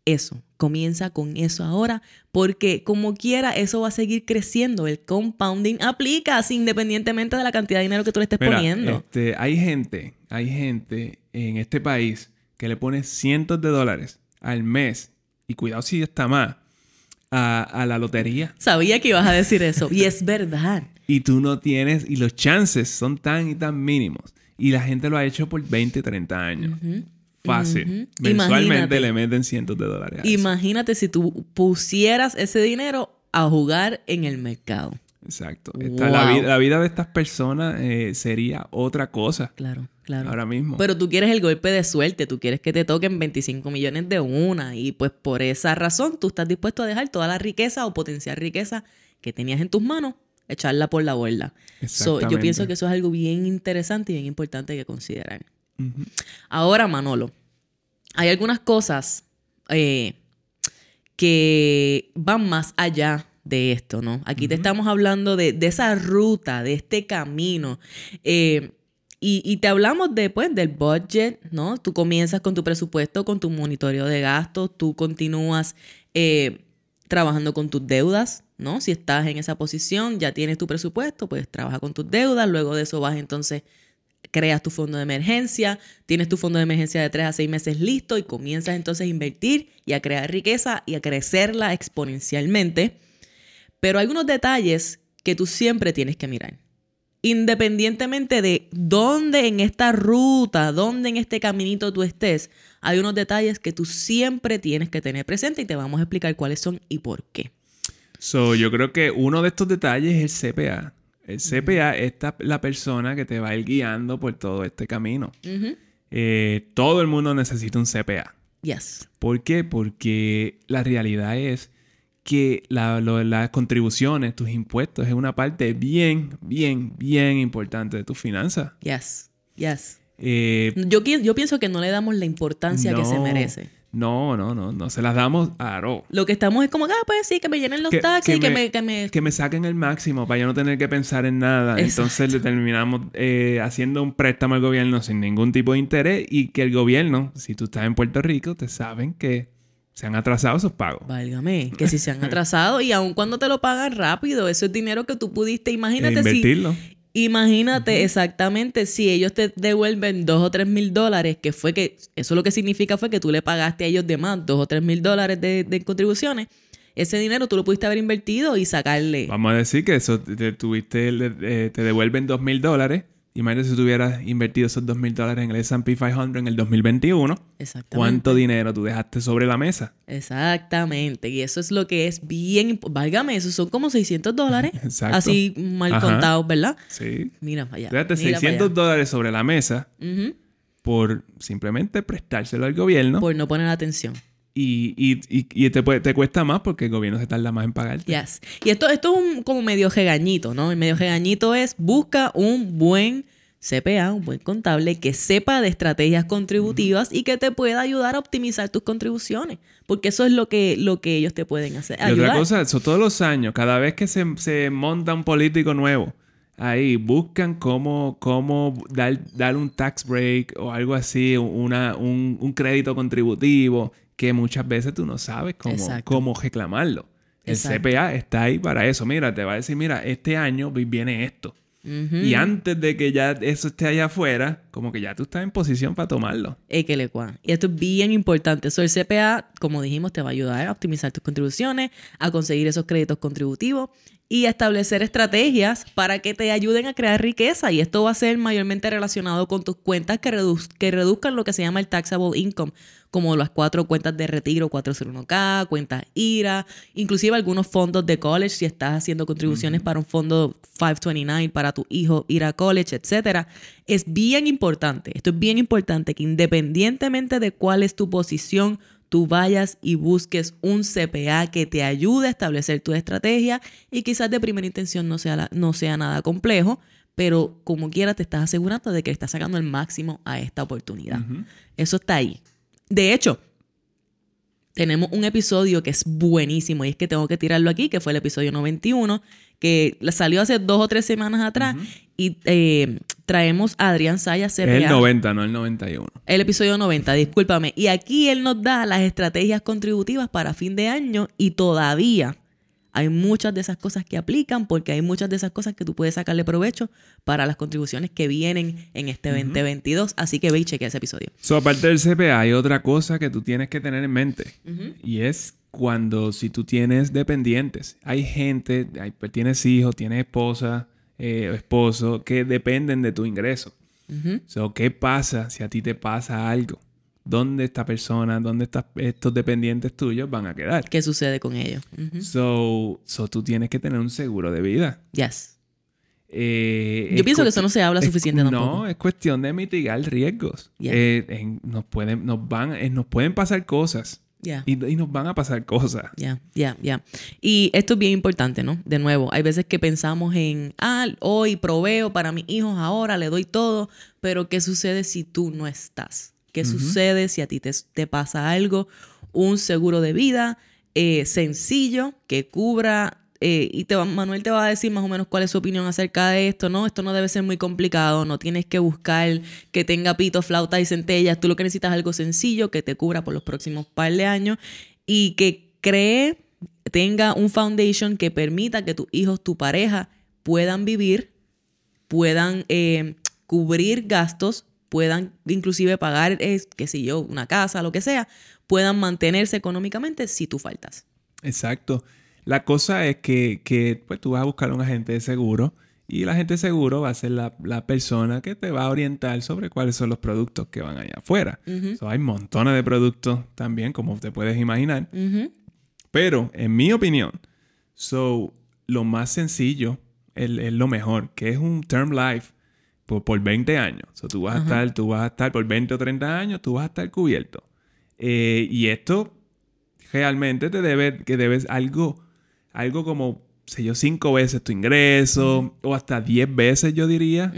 [SPEAKER 1] Eso, comienza con eso ahora, porque como quiera, eso va a seguir creciendo. El compounding aplica independientemente de la cantidad de dinero que tú le estés poniendo.
[SPEAKER 2] Este, hay gente, hay gente en este país que le pone cientos de dólares al mes, y cuidado si está más, a, a la lotería.
[SPEAKER 1] Sabía que ibas a decir eso, y es verdad
[SPEAKER 2] y tú no tienes, y los chances son tan y tan mínimos. Y la gente lo ha hecho por 20, 30 años. Fácil. Mensualmente le meten cientos de dólares.
[SPEAKER 1] Imagínate si tú pusieras ese dinero a jugar en el mercado.
[SPEAKER 2] Exacto. la, vida, de estas personas eh, sería otra cosa.
[SPEAKER 1] Claro, claro.
[SPEAKER 2] Ahora mismo.
[SPEAKER 1] Pero tú quieres el golpe de suerte, tú quieres que te toquen 25 millones de una y pues por esa razón tú estás dispuesto a dejar toda la riqueza o potencial riqueza que tenías en tus manos echarla por la borda. yo pienso que eso es algo bien interesante y bien importante que considerar. Ahora, Manolo, hay algunas cosas eh, que van más allá de esto, ¿no? Aquí te estamos hablando de, esa ruta, de este camino. Eh, y, te hablamos después del budget, ¿no? Tú comienzas con tu presupuesto, con tu monitoreo de gastos, tú continúas eh, trabajando con tus deudas, ¿no? Si estás en esa posición, ya tienes tu presupuesto, pues trabaja con tus deudas, luego de eso vas entonces, creas tu fondo de emergencia, tienes tu fondo de emergencia de 3 a 6 meses listo y comienzas entonces a invertir y a crear riqueza y a crecerla exponencialmente. Pero hay unos detalles que tú siempre tienes que mirar. Independientemente de dónde en esta ruta, dónde en este caminito tú estés, hay unos detalles que tú siempre tienes que tener presente y te vamos a explicar cuáles son y por qué.
[SPEAKER 2] So, yo creo que uno de estos detalles es el CPA. El CPA es la persona que te va a ir guiando por todo este camino. Eh, todo el mundo necesita un CPA.
[SPEAKER 1] Yes.
[SPEAKER 2] ¿Por qué? Porque la realidad es que las contribuciones, tus impuestos, es una parte bien, bien, bien importante de tus finanzas.
[SPEAKER 1] Yes. Yes.
[SPEAKER 2] Eh,
[SPEAKER 1] Yo, yo pienso que no le damos la importancia que se merece.
[SPEAKER 2] No, no, no, no se las damos a Aro.
[SPEAKER 1] Lo que estamos es como, ah, pues sí, que me llenen los
[SPEAKER 2] Que-
[SPEAKER 1] taxis,
[SPEAKER 2] que
[SPEAKER 1] que,
[SPEAKER 2] me-
[SPEAKER 1] me, que me...
[SPEAKER 2] Que me saquen el máximo para yo no tener que pensar en nada.
[SPEAKER 1] Exacto.
[SPEAKER 2] Entonces le terminamos eh, haciendo un préstamo al gobierno sin ningún tipo de interés y que el gobierno, si tú estás en Puerto Rico, te saben que se han atrasado esos pagos.
[SPEAKER 1] Válgame, que si se han atrasado y aun cuando te lo pagan rápido, eso es dinero que tú pudiste,
[SPEAKER 2] E
[SPEAKER 1] imagínate si...
[SPEAKER 2] invertirlo.
[SPEAKER 1] Imagínate exactamente si ellos te devuelven dos o tres mil dólares, que fue que, eso lo que significa fue que tú le pagaste a ellos de más dos o tres mil dólares de, de contribuciones. Ese dinero tú lo pudiste haber invertido y sacarle.
[SPEAKER 2] Vamos a decir que eso te, tuviste, eh, te devuelven dos mil dólares. Imagínate si tú hubieras invertido esos dos mil dólares en el S&P 500 en el 2021.
[SPEAKER 1] Exactamente.
[SPEAKER 2] ¿Cuánto dinero tú dejaste sobre la mesa?
[SPEAKER 1] Exactamente. Y eso es lo que es bien. Válgame, eso son como 600 dólares. [LAUGHS]
[SPEAKER 2] Exacto.
[SPEAKER 1] Así mal
[SPEAKER 2] Ajá.
[SPEAKER 1] contados, ¿verdad?
[SPEAKER 2] Sí.
[SPEAKER 1] Mira para allá.
[SPEAKER 2] Dejaste
[SPEAKER 1] mira para
[SPEAKER 2] 600
[SPEAKER 1] allá.
[SPEAKER 2] dólares sobre la mesa por simplemente prestárselo al gobierno.
[SPEAKER 1] Por no poner atención.
[SPEAKER 2] Y, y, y, y te, puede- te cuesta más porque el gobierno se tarda más en pagarte.
[SPEAKER 1] Yes. Y esto, esto es un como medio regañito, ¿no? El medio regañito es busca un buen CPA, un buen contable que sepa de estrategias contributivas y que te pueda ayudar a optimizar tus contribuciones. Porque eso es lo que, lo que ellos te pueden hacer.
[SPEAKER 2] Y otra
[SPEAKER 1] ayudar.
[SPEAKER 2] cosa, eso todos los años, cada vez que se, se monta un político nuevo, ahí buscan cómo, cómo dar, dar un tax break o algo así, una, un, un crédito contributivo, que muchas veces tú no sabes cómo,
[SPEAKER 1] Exacto.
[SPEAKER 2] cómo reclamarlo. El
[SPEAKER 1] Exacto.
[SPEAKER 2] CPA está ahí para eso. Mira, te va a decir, mira, este año vi- viene esto. Y antes de que ya eso esté allá afuera, como que ya tú estás en posición para tomarlo.
[SPEAKER 1] Y esto es bien importante. Eso, el CPA, como dijimos, te va a ayudar a optimizar tus contribuciones, a conseguir esos créditos contributivos y establecer estrategias para que te ayuden a crear riqueza. Y esto va a ser mayormente relacionado con tus cuentas que, redu- que reduzcan lo que se llama el taxable income, como las cuatro cuentas de retiro 401k, cuentas IRA, inclusive algunos fondos de college, si estás haciendo contribuciones para un fondo 529 para tu hijo ir a college, etcétera. Es bien importante, esto es bien importante que independientemente de cuál es tu posición, tú vayas y busques un CPA que te ayude a establecer tu estrategia y quizás de primera intención no sea, la- no sea nada complejo, pero como quiera te estás asegurando de que estás sacando el máximo a esta oportunidad. Eso está ahí. De hecho, tenemos un episodio que es buenísimo y es que tengo que tirarlo aquí, que fue el episodio 91, que salió hace dos o tres semanas atrás y eh, traemos a Adrián Saya
[SPEAKER 2] Es
[SPEAKER 1] CPA.
[SPEAKER 2] el 90, no el 91.
[SPEAKER 1] El episodio 90, discúlpame. Y aquí él nos da las estrategias contributivas para fin de año y todavía hay muchas de esas cosas que aplican porque hay muchas de esas cosas que tú puedes sacarle provecho para las contribuciones que vienen en este 2022. Así que ve y chequea ese episodio.
[SPEAKER 2] So, aparte del CPA, hay otra cosa que tú tienes que tener en mente. Y es cuando, si tú tienes dependientes, hay gente, hay- pues, tienes hijos, tienes esposa, eh, o esposo, que dependen de tu ingreso.
[SPEAKER 1] Ujú.
[SPEAKER 2] So, ¿qué pasa si a ti te pasa algo? ¿Dónde esta persona, dónde estas- estos dependientes tuyos van a quedar?
[SPEAKER 1] ¿Qué sucede con ellos?
[SPEAKER 2] So, so, tú tienes que tener un seguro de vida.
[SPEAKER 1] Yes.
[SPEAKER 2] Eh,
[SPEAKER 1] Yo pienso que eso no se habla
[SPEAKER 2] es-
[SPEAKER 1] suficiente
[SPEAKER 2] No, es cuestión de mitigar riesgos.
[SPEAKER 1] Yeah.
[SPEAKER 2] Eh, en- nos, pueden, nos, van, eh, nos pueden pasar cosas. Y, y nos van a pasar cosas.
[SPEAKER 1] Ya, ya, ya. Y esto es bien importante, ¿no? De nuevo, hay veces que pensamos en, ah, hoy proveo para mis hijos ahora, le doy todo, pero ¿qué sucede si tú no estás? ¿Qué sucede si a ti te, te pasa algo? Un seguro de vida eh, sencillo que cubra, eh, y Manuel te va a decir más o menos cuál es su opinión acerca de esto, ¿no? Esto no debe ser muy complicado, no tienes que buscar que tenga pito, flauta y centellas, tú lo que necesitas es algo sencillo que te cubra por los próximos par de años y que cree, tenga un foundation que permita que tus hijos, tu pareja puedan vivir, puedan eh, cubrir gastos, puedan inclusive pagar, eh, qué sé yo, una casa, lo que sea, puedan mantenerse económicamente si tú faltas.
[SPEAKER 2] Exacto. La cosa es que, que, pues, tú vas a buscar un agente de seguro y el agente de seguro va a ser la, la persona que te va a orientar sobre cuáles son los productos que van allá afuera.
[SPEAKER 1] Ujú.
[SPEAKER 2] So, hay montones de productos también, como te puedes imaginar. Pero, en mi opinión, so, lo más sencillo es, es lo mejor, que es un term life por, por 20 años. So, tú, vas a estar, tú vas a estar por 20 o 30 años, tú vas a estar cubierto. Eh, y esto realmente te debe, que debes algo, algo como, sé yo, cinco veces tu ingreso o hasta 10 veces, yo diría.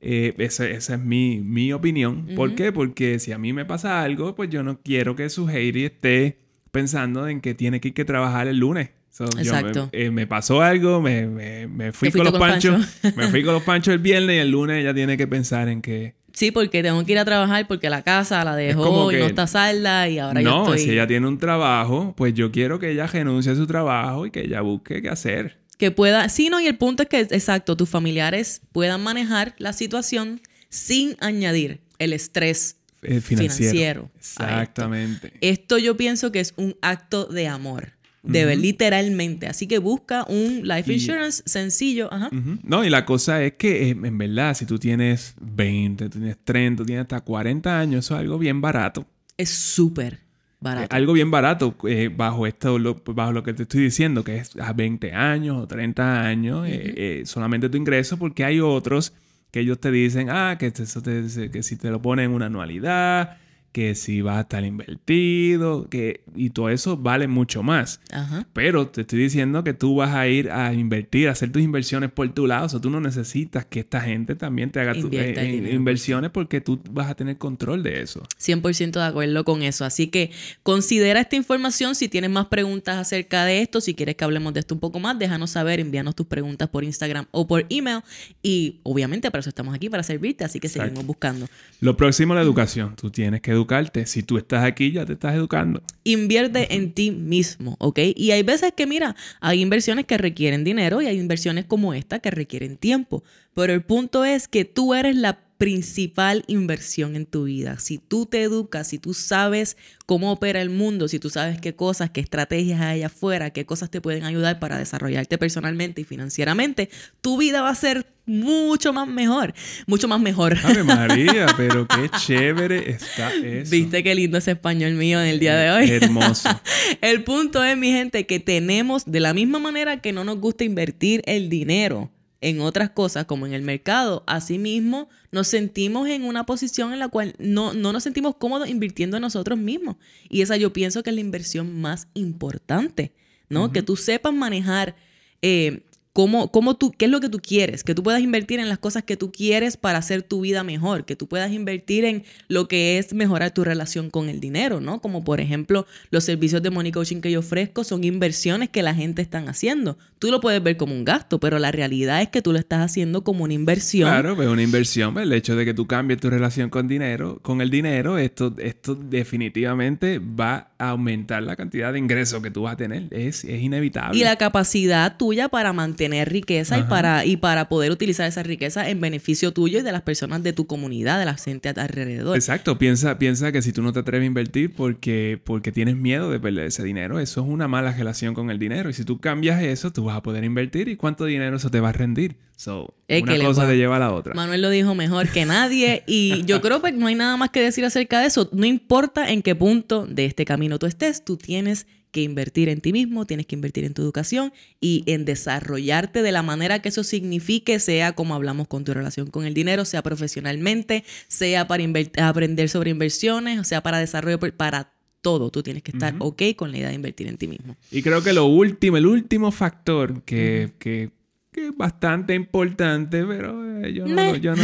[SPEAKER 2] Eh, esa, esa es mi, mi opinión. ¿Por qué? Porque si a mí me pasa algo, pues yo no quiero que su Heidi esté pensando en que tiene que ir que trabajar el lunes. So, yo me, eh, me pasó algo, me, me, me fui con los panchos, me fui con los [LAUGHS] panchos el viernes y el lunes ella tiene que pensar en que...
[SPEAKER 1] Sí, porque tengo que ir a trabajar porque la casa la dejó y no está salda y ahora yo
[SPEAKER 2] no, si ella tiene un trabajo, pues yo quiero que ella renuncie a su trabajo y que ella busque qué hacer.
[SPEAKER 1] Que pueda... Sí, no, y el punto es que, exacto, tus familiares puedan manejar la situación sin añadir el estrés
[SPEAKER 2] Eh, financiero.
[SPEAKER 1] financiero a esto.
[SPEAKER 2] Exactamente.
[SPEAKER 1] Esto yo pienso que es un acto de amor. De ver, literalmente. Así que busca un life
[SPEAKER 2] Y-
[SPEAKER 1] insurance sencillo. Ajá.
[SPEAKER 2] No, y la cosa es que, eh, en verdad, si tú tienes 20, tú tienes 30, tú tienes hasta 40 años, eso es algo bien barato.
[SPEAKER 1] Es súper
[SPEAKER 2] Eh,
[SPEAKER 1] barato.
[SPEAKER 2] algo bien barato eh, bajo esto, lo, bajo lo que te estoy diciendo, que es a 20 años o 30 años, eh, eh, solamente tu ingreso, porque hay otros que ellos te dicen, ah, que, eso te- que si te lo ponen en una anualidad, que si va a estar invertido, que, y todo eso vale mucho más.
[SPEAKER 1] Ajá.
[SPEAKER 2] Pero te estoy diciendo que tú vas a ir a invertir, a hacer tus inversiones por tu lado. O sea, tú no necesitas que esta gente también te haga tus
[SPEAKER 1] dinero por
[SPEAKER 2] inversiones porque tú vas a tener control de eso.
[SPEAKER 1] 100% de acuerdo con eso. Así que considera esta información. Si tienes más preguntas acerca de esto, si quieres que hablemos de esto un poco más, déjanos saber, envíanos tus preguntas por Instagram o por email. Y obviamente para eso estamos aquí, para servirte. Así que
[SPEAKER 2] Exacto.
[SPEAKER 1] seguimos buscando.
[SPEAKER 2] Lo próximo, la educación. Tú tienes que educarte. Si tú estás aquí, ya te estás educando.
[SPEAKER 1] Invierte en ti mismo, ¿ok? Y hay veces que, mira, hay inversiones que requieren dinero y hay inversiones como esta que requieren tiempo. Pero el punto es que tú eres la principal inversión en tu vida. Si tú te educas, si tú sabes cómo opera el mundo, si tú sabes qué cosas, qué estrategias hay allá afuera, qué cosas te pueden ayudar para desarrollarte personalmente y financieramente, tu vida va a ser mucho más mejor, mucho más mejor.
[SPEAKER 2] Ave María, [LAUGHS] pero qué chévere está eso.
[SPEAKER 1] ¿Viste qué lindo ese español mío en el día de hoy?
[SPEAKER 2] Hermoso. [LAUGHS]
[SPEAKER 1] El punto es, mi gente, que tenemos, de la misma manera que no nos gusta invertir el dinero en otras cosas como en el mercado, asimismo nos sentimos en una posición en la cual no, no nos sentimos cómodos invirtiendo en nosotros mismos. Y esa yo pienso que es la inversión más importante, ¿no? Que tú sepas manejar eh, cómo, cómo tú, qué es lo que tú quieres, que tú puedas invertir en las cosas que tú quieres para hacer tu vida mejor, que tú puedas invertir en lo que es mejorar tu relación con el dinero, ¿no? Como por ejemplo los servicios de money coaching que yo ofrezco son inversiones que la gente están haciendo. Tú lo puedes ver como un gasto, pero la realidad es que tú lo estás haciendo como una inversión.
[SPEAKER 2] Claro, pues una inversión. El hecho de que tú cambies tu relación con dinero, con el dinero, esto, esto definitivamente va a aumentar la cantidad de ingresos que tú vas a tener. Es, es inevitable.
[SPEAKER 1] Y la capacidad tuya para mantener riqueza y para, y para poder utilizar esa riqueza en beneficio tuyo y de las personas de tu comunidad, de la gente alrededor.
[SPEAKER 2] Exacto, piensa, piensa que si tú no te atreves a invertir porque, porque tienes miedo de perder ese dinero, eso es una mala relación con el dinero. Y si tú cambias eso, tú vas a poder invertir y cuánto dinero eso te va a rendir. So,
[SPEAKER 1] Es
[SPEAKER 2] una
[SPEAKER 1] que le
[SPEAKER 2] cosa te lleva a la otra.
[SPEAKER 1] Manuel lo dijo mejor que nadie y yo [LAUGHS] creo que no hay nada más que decir acerca de eso. No importa en qué punto de este camino tú estés, tú tienes que invertir en ti mismo, tienes que invertir en tu educación y en desarrollarte de la manera que eso signifique, sea como hablamos con tu relación con el dinero, sea profesionalmente, sea para aprender sobre inversiones, o sea para desarrollo, para todo. Tú tienes que estar ok con la idea de invertir en ti mismo.
[SPEAKER 2] Y creo que lo último, el último factor que, que- que es bastante importante, pero eh, yo no, yo no-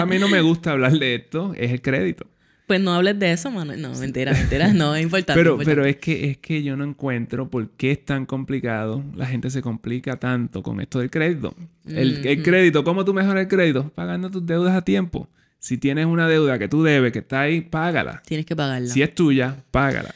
[SPEAKER 2] a mí no me gusta hablar de esto, es el crédito.
[SPEAKER 1] Pues no hables de eso, Manuel. No, mentira, mentira. No, es importante.
[SPEAKER 2] Pero,
[SPEAKER 1] importante.
[SPEAKER 2] pero es que es que yo no encuentro por qué es tan complicado. La gente se complica tanto con esto del crédito. El, el crédito, ¿cómo tú mejoras el crédito? Pagando tus deudas a tiempo. Si tienes una deuda que tú debes, que está ahí, págala.
[SPEAKER 1] Tienes que pagarla.
[SPEAKER 2] Si es tuya, págala.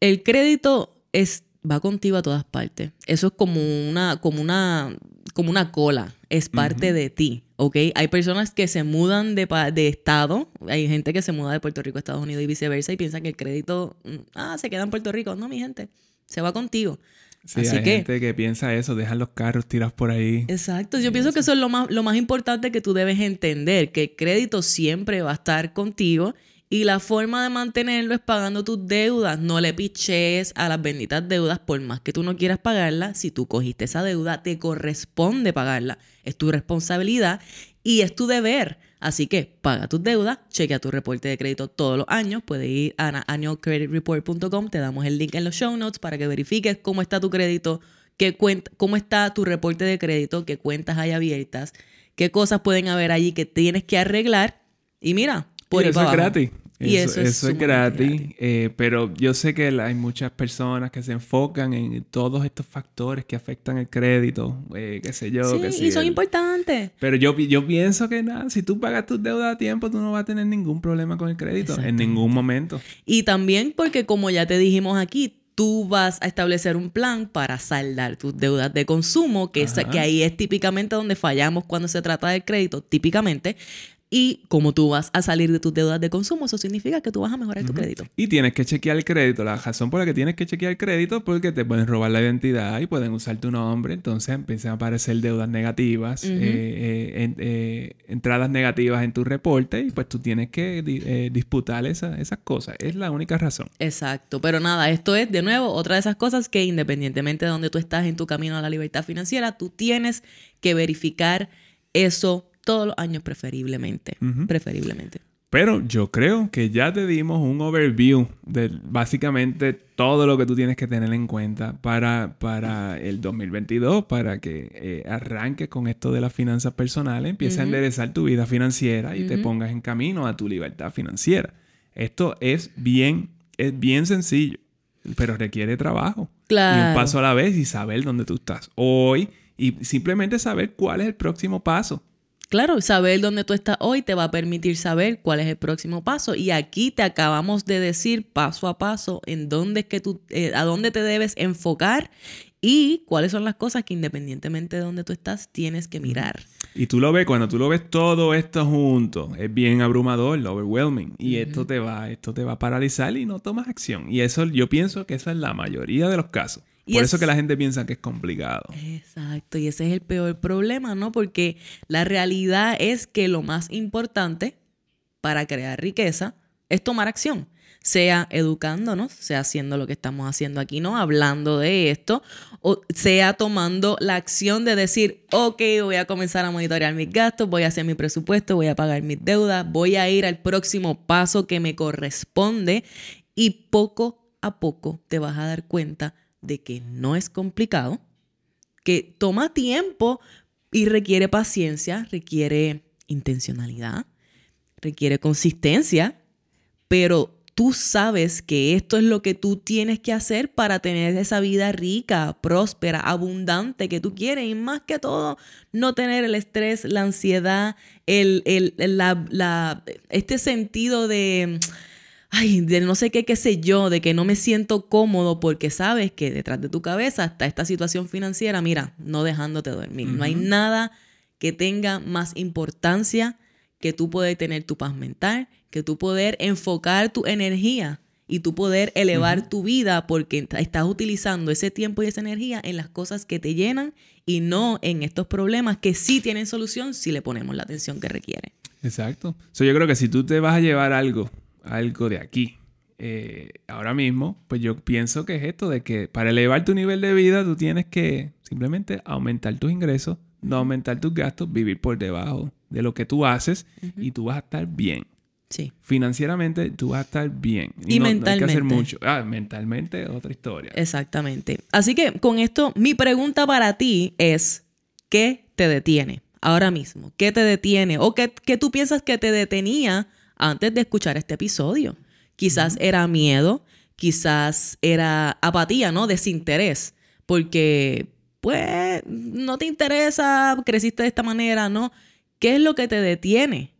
[SPEAKER 1] El crédito es, va contigo a todas partes. Eso es como una, como una, como una cola. Es parte de ti, ¿ok? Hay personas que se mudan de, pa- de estado. Hay gente que se muda de Puerto Rico a Estados Unidos y viceversa y piensa que el crédito, mm, ah, se queda en Puerto Rico. No, mi gente, se va contigo.
[SPEAKER 2] Sí,
[SPEAKER 1] Así
[SPEAKER 2] hay
[SPEAKER 1] que...
[SPEAKER 2] gente que piensa eso, dejan los carros tirados por ahí.
[SPEAKER 1] Exacto, yo pienso que eso es lo más, lo más importante que tú debes entender, que el crédito siempre va a estar contigo y la forma de mantenerlo es pagando tus deudas. No le piches a las benditas deudas por más que tú no quieras pagarla. Si tú cogiste esa deuda, te corresponde pagarla. Es tu responsabilidad y es tu deber. Así que paga tus deudas, chequea tu reporte de crédito todos los años. Puedes ir a annualcreditreport.com, te damos el link en los show notes para que verifiques cómo está tu crédito, qué cuenta, cómo está tu reporte de crédito, qué cuentas hay abiertas, qué cosas pueden haber allí que tienes que arreglar. Y mira,
[SPEAKER 2] por eso es gratis. Y eso, es, gratis, eh, pero yo sé que hay muchas personas que se enfocan en todos estos factores que afectan el crédito, eh, qué sé yo.
[SPEAKER 1] Sí, y son importantes.
[SPEAKER 2] Pero yo, yo pienso que nada, si tú pagas tus deudas a tiempo, tú no vas a tener ningún problema con el crédito en ningún momento.
[SPEAKER 1] Y también porque como ya te dijimos aquí, tú vas a establecer un plan para saldar tus deudas de consumo, que, que ahí es típicamente donde fallamos cuando se trata del crédito, típicamente. Y como tú vas a salir de tus deudas de consumo, eso significa que tú vas a mejorar tu crédito.
[SPEAKER 2] Y tienes que chequear el crédito. La razón por la que tienes que chequear el crédito es porque te pueden robar la identidad y pueden usar tu nombre. Entonces empiezan a aparecer deudas negativas, eh, eh, eh, entradas negativas en tu reporte y pues tú tienes que disputar esas cosas. Es la única razón.
[SPEAKER 1] Exacto. Pero nada, esto es de nuevo otra de esas cosas que independientemente de donde tú estás en tu camino a la libertad financiera, tú tienes que verificar eso todos los años preferiblemente. Preferiblemente.
[SPEAKER 2] Pero yo creo que ya te dimos un overview de básicamente todo lo que tú tienes que tener en cuenta para, para el 2022, para que eh, arranques con esto de las finanzas personales, empieces a enderezar tu vida financiera y te pongas en camino a tu libertad financiera. Esto es bien, es bien sencillo, pero requiere trabajo. Claro. Y un paso a la vez y saber dónde tú estás hoy y simplemente saber cuál es el próximo paso.
[SPEAKER 1] Claro, saber dónde tú estás hoy te va a permitir saber cuál es el próximo paso. Y aquí te acabamos de decir paso a paso en dónde es que tú, eh, a dónde te debes enfocar y cuáles son las cosas que independientemente de dónde tú estás tienes que mirar.
[SPEAKER 2] Y tú lo ves, cuando tú lo ves todo esto junto, es bien abrumador, overwhelming. Y esto te va, esto te va a paralizar y no tomas acción. Y eso yo pienso que esa es la mayoría de los casos. Por eso que la gente piensa que es complicado.
[SPEAKER 1] Exacto, y ese es el peor problema, ¿no? Porque la realidad es que lo más importante para crear riqueza es tomar acción, sea educándonos, sea haciendo lo que estamos haciendo aquí, ¿no? Hablando de esto, o sea tomando la acción de decir, ok, voy a comenzar a monitorear mis gastos, voy a hacer mi presupuesto, voy a pagar mis deudas, voy a ir al próximo paso que me corresponde y poco a poco te vas a dar cuenta de que no es complicado, que toma tiempo y requiere paciencia, requiere intencionalidad, requiere consistencia, pero tú sabes que esto es lo que tú tienes que hacer para tener esa vida rica, próspera, abundante que tú quieres y más que todo no tener el estrés, la ansiedad, el, este sentido de ay, de no sé qué, qué sé yo, de que no me siento cómodo porque sabes que detrás de tu cabeza está esta situación financiera, mira, no dejándote dormir. No hay nada que tenga más importancia que tú poder tener tu paz mental, que tú poder enfocar tu energía y tú poder elevar tu vida porque estás utilizando ese tiempo y esa energía en las cosas que te llenan y no en estos problemas que sí tienen solución si le ponemos la atención que requiere.
[SPEAKER 2] Exacto. So, yo creo que si tú te vas a llevar algo algo de aquí. Eh, ahora mismo, pues yo pienso que es esto de que para elevar tu nivel de vida tú tienes que simplemente aumentar tus ingresos, no aumentar tus gastos, vivir por debajo de lo que tú haces y tú vas a estar bien. Sí. Financieramente tú vas a estar bien.
[SPEAKER 1] Y, mentalmente. hay que hacer
[SPEAKER 2] mucho. Ah, mentalmente otra historia.
[SPEAKER 1] Exactamente. Así que con esto, mi pregunta para ti es, ¿qué te detiene ahora mismo? ¿Qué te detiene? ¿O qué, qué tú piensas que te detenía antes de escuchar este episodio. Quizás era miedo, quizás era apatía, ¿no? Desinterés, porque pues no te interesa, creciste de esta manera, ¿no? ¿Qué es lo que te detiene?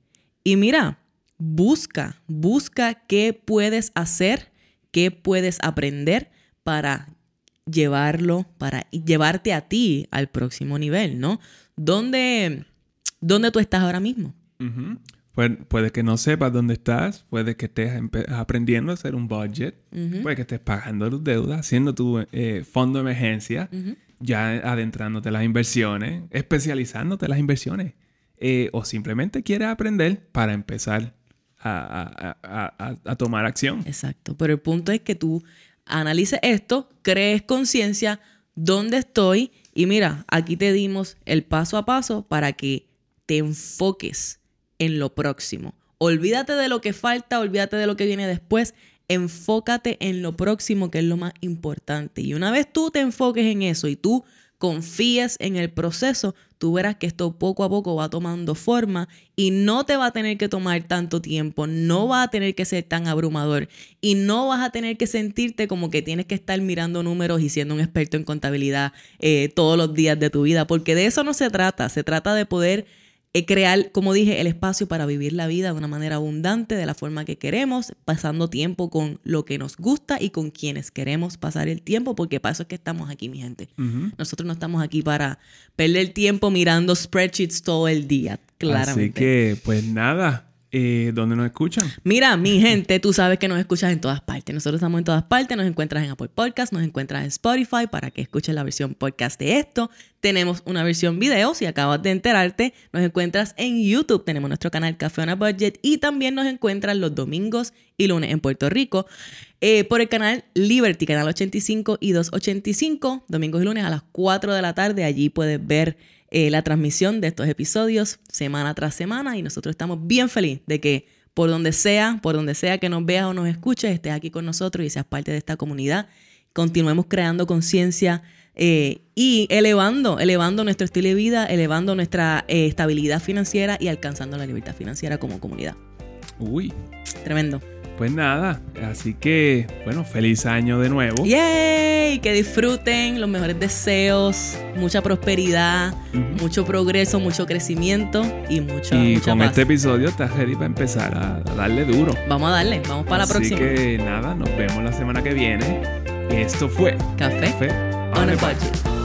[SPEAKER 1] Y mira, busca, busca qué puedes hacer, qué puedes aprender para llevarlo, para llevarte a ti al próximo nivel, ¿no? ¿Dónde, dónde tú estás ahora mismo?
[SPEAKER 2] Puede, que no sepas dónde estás, puede que estés aprendiendo a hacer un budget, puede que estés pagando tus deudas, haciendo tu eh, fondo de emergencia, ya adentrándote en las inversiones, especializándote en las inversiones, eh, o simplemente quieres aprender para empezar a, a, tomar acción.
[SPEAKER 1] Exacto, pero el punto es que tú analices esto, crees conciencia, dónde estoy, y mira, aquí te dimos el paso a paso para que te enfoques en lo próximo. Olvídate de lo que falta, olvídate de lo que viene después, enfócate en lo próximo, que es lo más importante. Y una vez tú te enfoques en eso y tú confíes en el proceso, tú verás que esto poco a poco va tomando forma y no te va a tener que tomar tanto tiempo, no va a tener que ser tan abrumador y no vas a tener que sentirte como que tienes que estar mirando números y siendo un experto en contabilidad eh, todos los días de tu vida, porque de eso no se trata, se trata de poder crear, como dije, el espacio para vivir la vida de una manera abundante, de la forma que queremos, pasando tiempo con lo que nos gusta y con quienes queremos pasar el tiempo, porque para eso es que estamos aquí, mi gente. Nosotros no estamos aquí para perder tiempo mirando spreadsheets todo el día, claramente.
[SPEAKER 2] Así que, pues nada, eh, ¿dónde nos escuchan?
[SPEAKER 1] Mira, mi gente, tú sabes que nos escuchas en todas partes. Nosotros estamos en todas partes. Nos encuentras en Apple Podcast, nos encuentras en Spotify para que escuches la versión podcast de esto. Tenemos una versión video, si acabas de enterarte. Nos encuentras en YouTube. Tenemos nuestro canal Café on a Budget y también nos encuentras los domingos y lunes en Puerto Rico eh, por el canal Liberty, canal 85 y 285, domingos y lunes a las 4 de la tarde. Allí puedes ver eh, la transmisión de estos episodios semana tras semana y nosotros estamos bien felices de que por donde sea, por donde sea que nos veas o nos escuches, estés aquí con nosotros y seas parte de esta comunidad. Continuemos creando conciencia eh, y elevando, elevando nuestro estilo de vida, elevando nuestra eh, estabilidad financiera y alcanzando la libertad financiera como comunidad.
[SPEAKER 2] Uy.
[SPEAKER 1] Tremendo.
[SPEAKER 2] Pues nada, así que, bueno, feliz año de nuevo.
[SPEAKER 1] ¡Yay! Que disfruten los mejores deseos, mucha prosperidad, mucho progreso, mucho crecimiento y mucho.
[SPEAKER 2] Y con este episodio estás ready para empezar a, darle duro.
[SPEAKER 1] Vamos a darle, vamos para la próxima.
[SPEAKER 2] Así que nada, nos vemos la semana que viene. Esto fue
[SPEAKER 1] Café, on, a budget.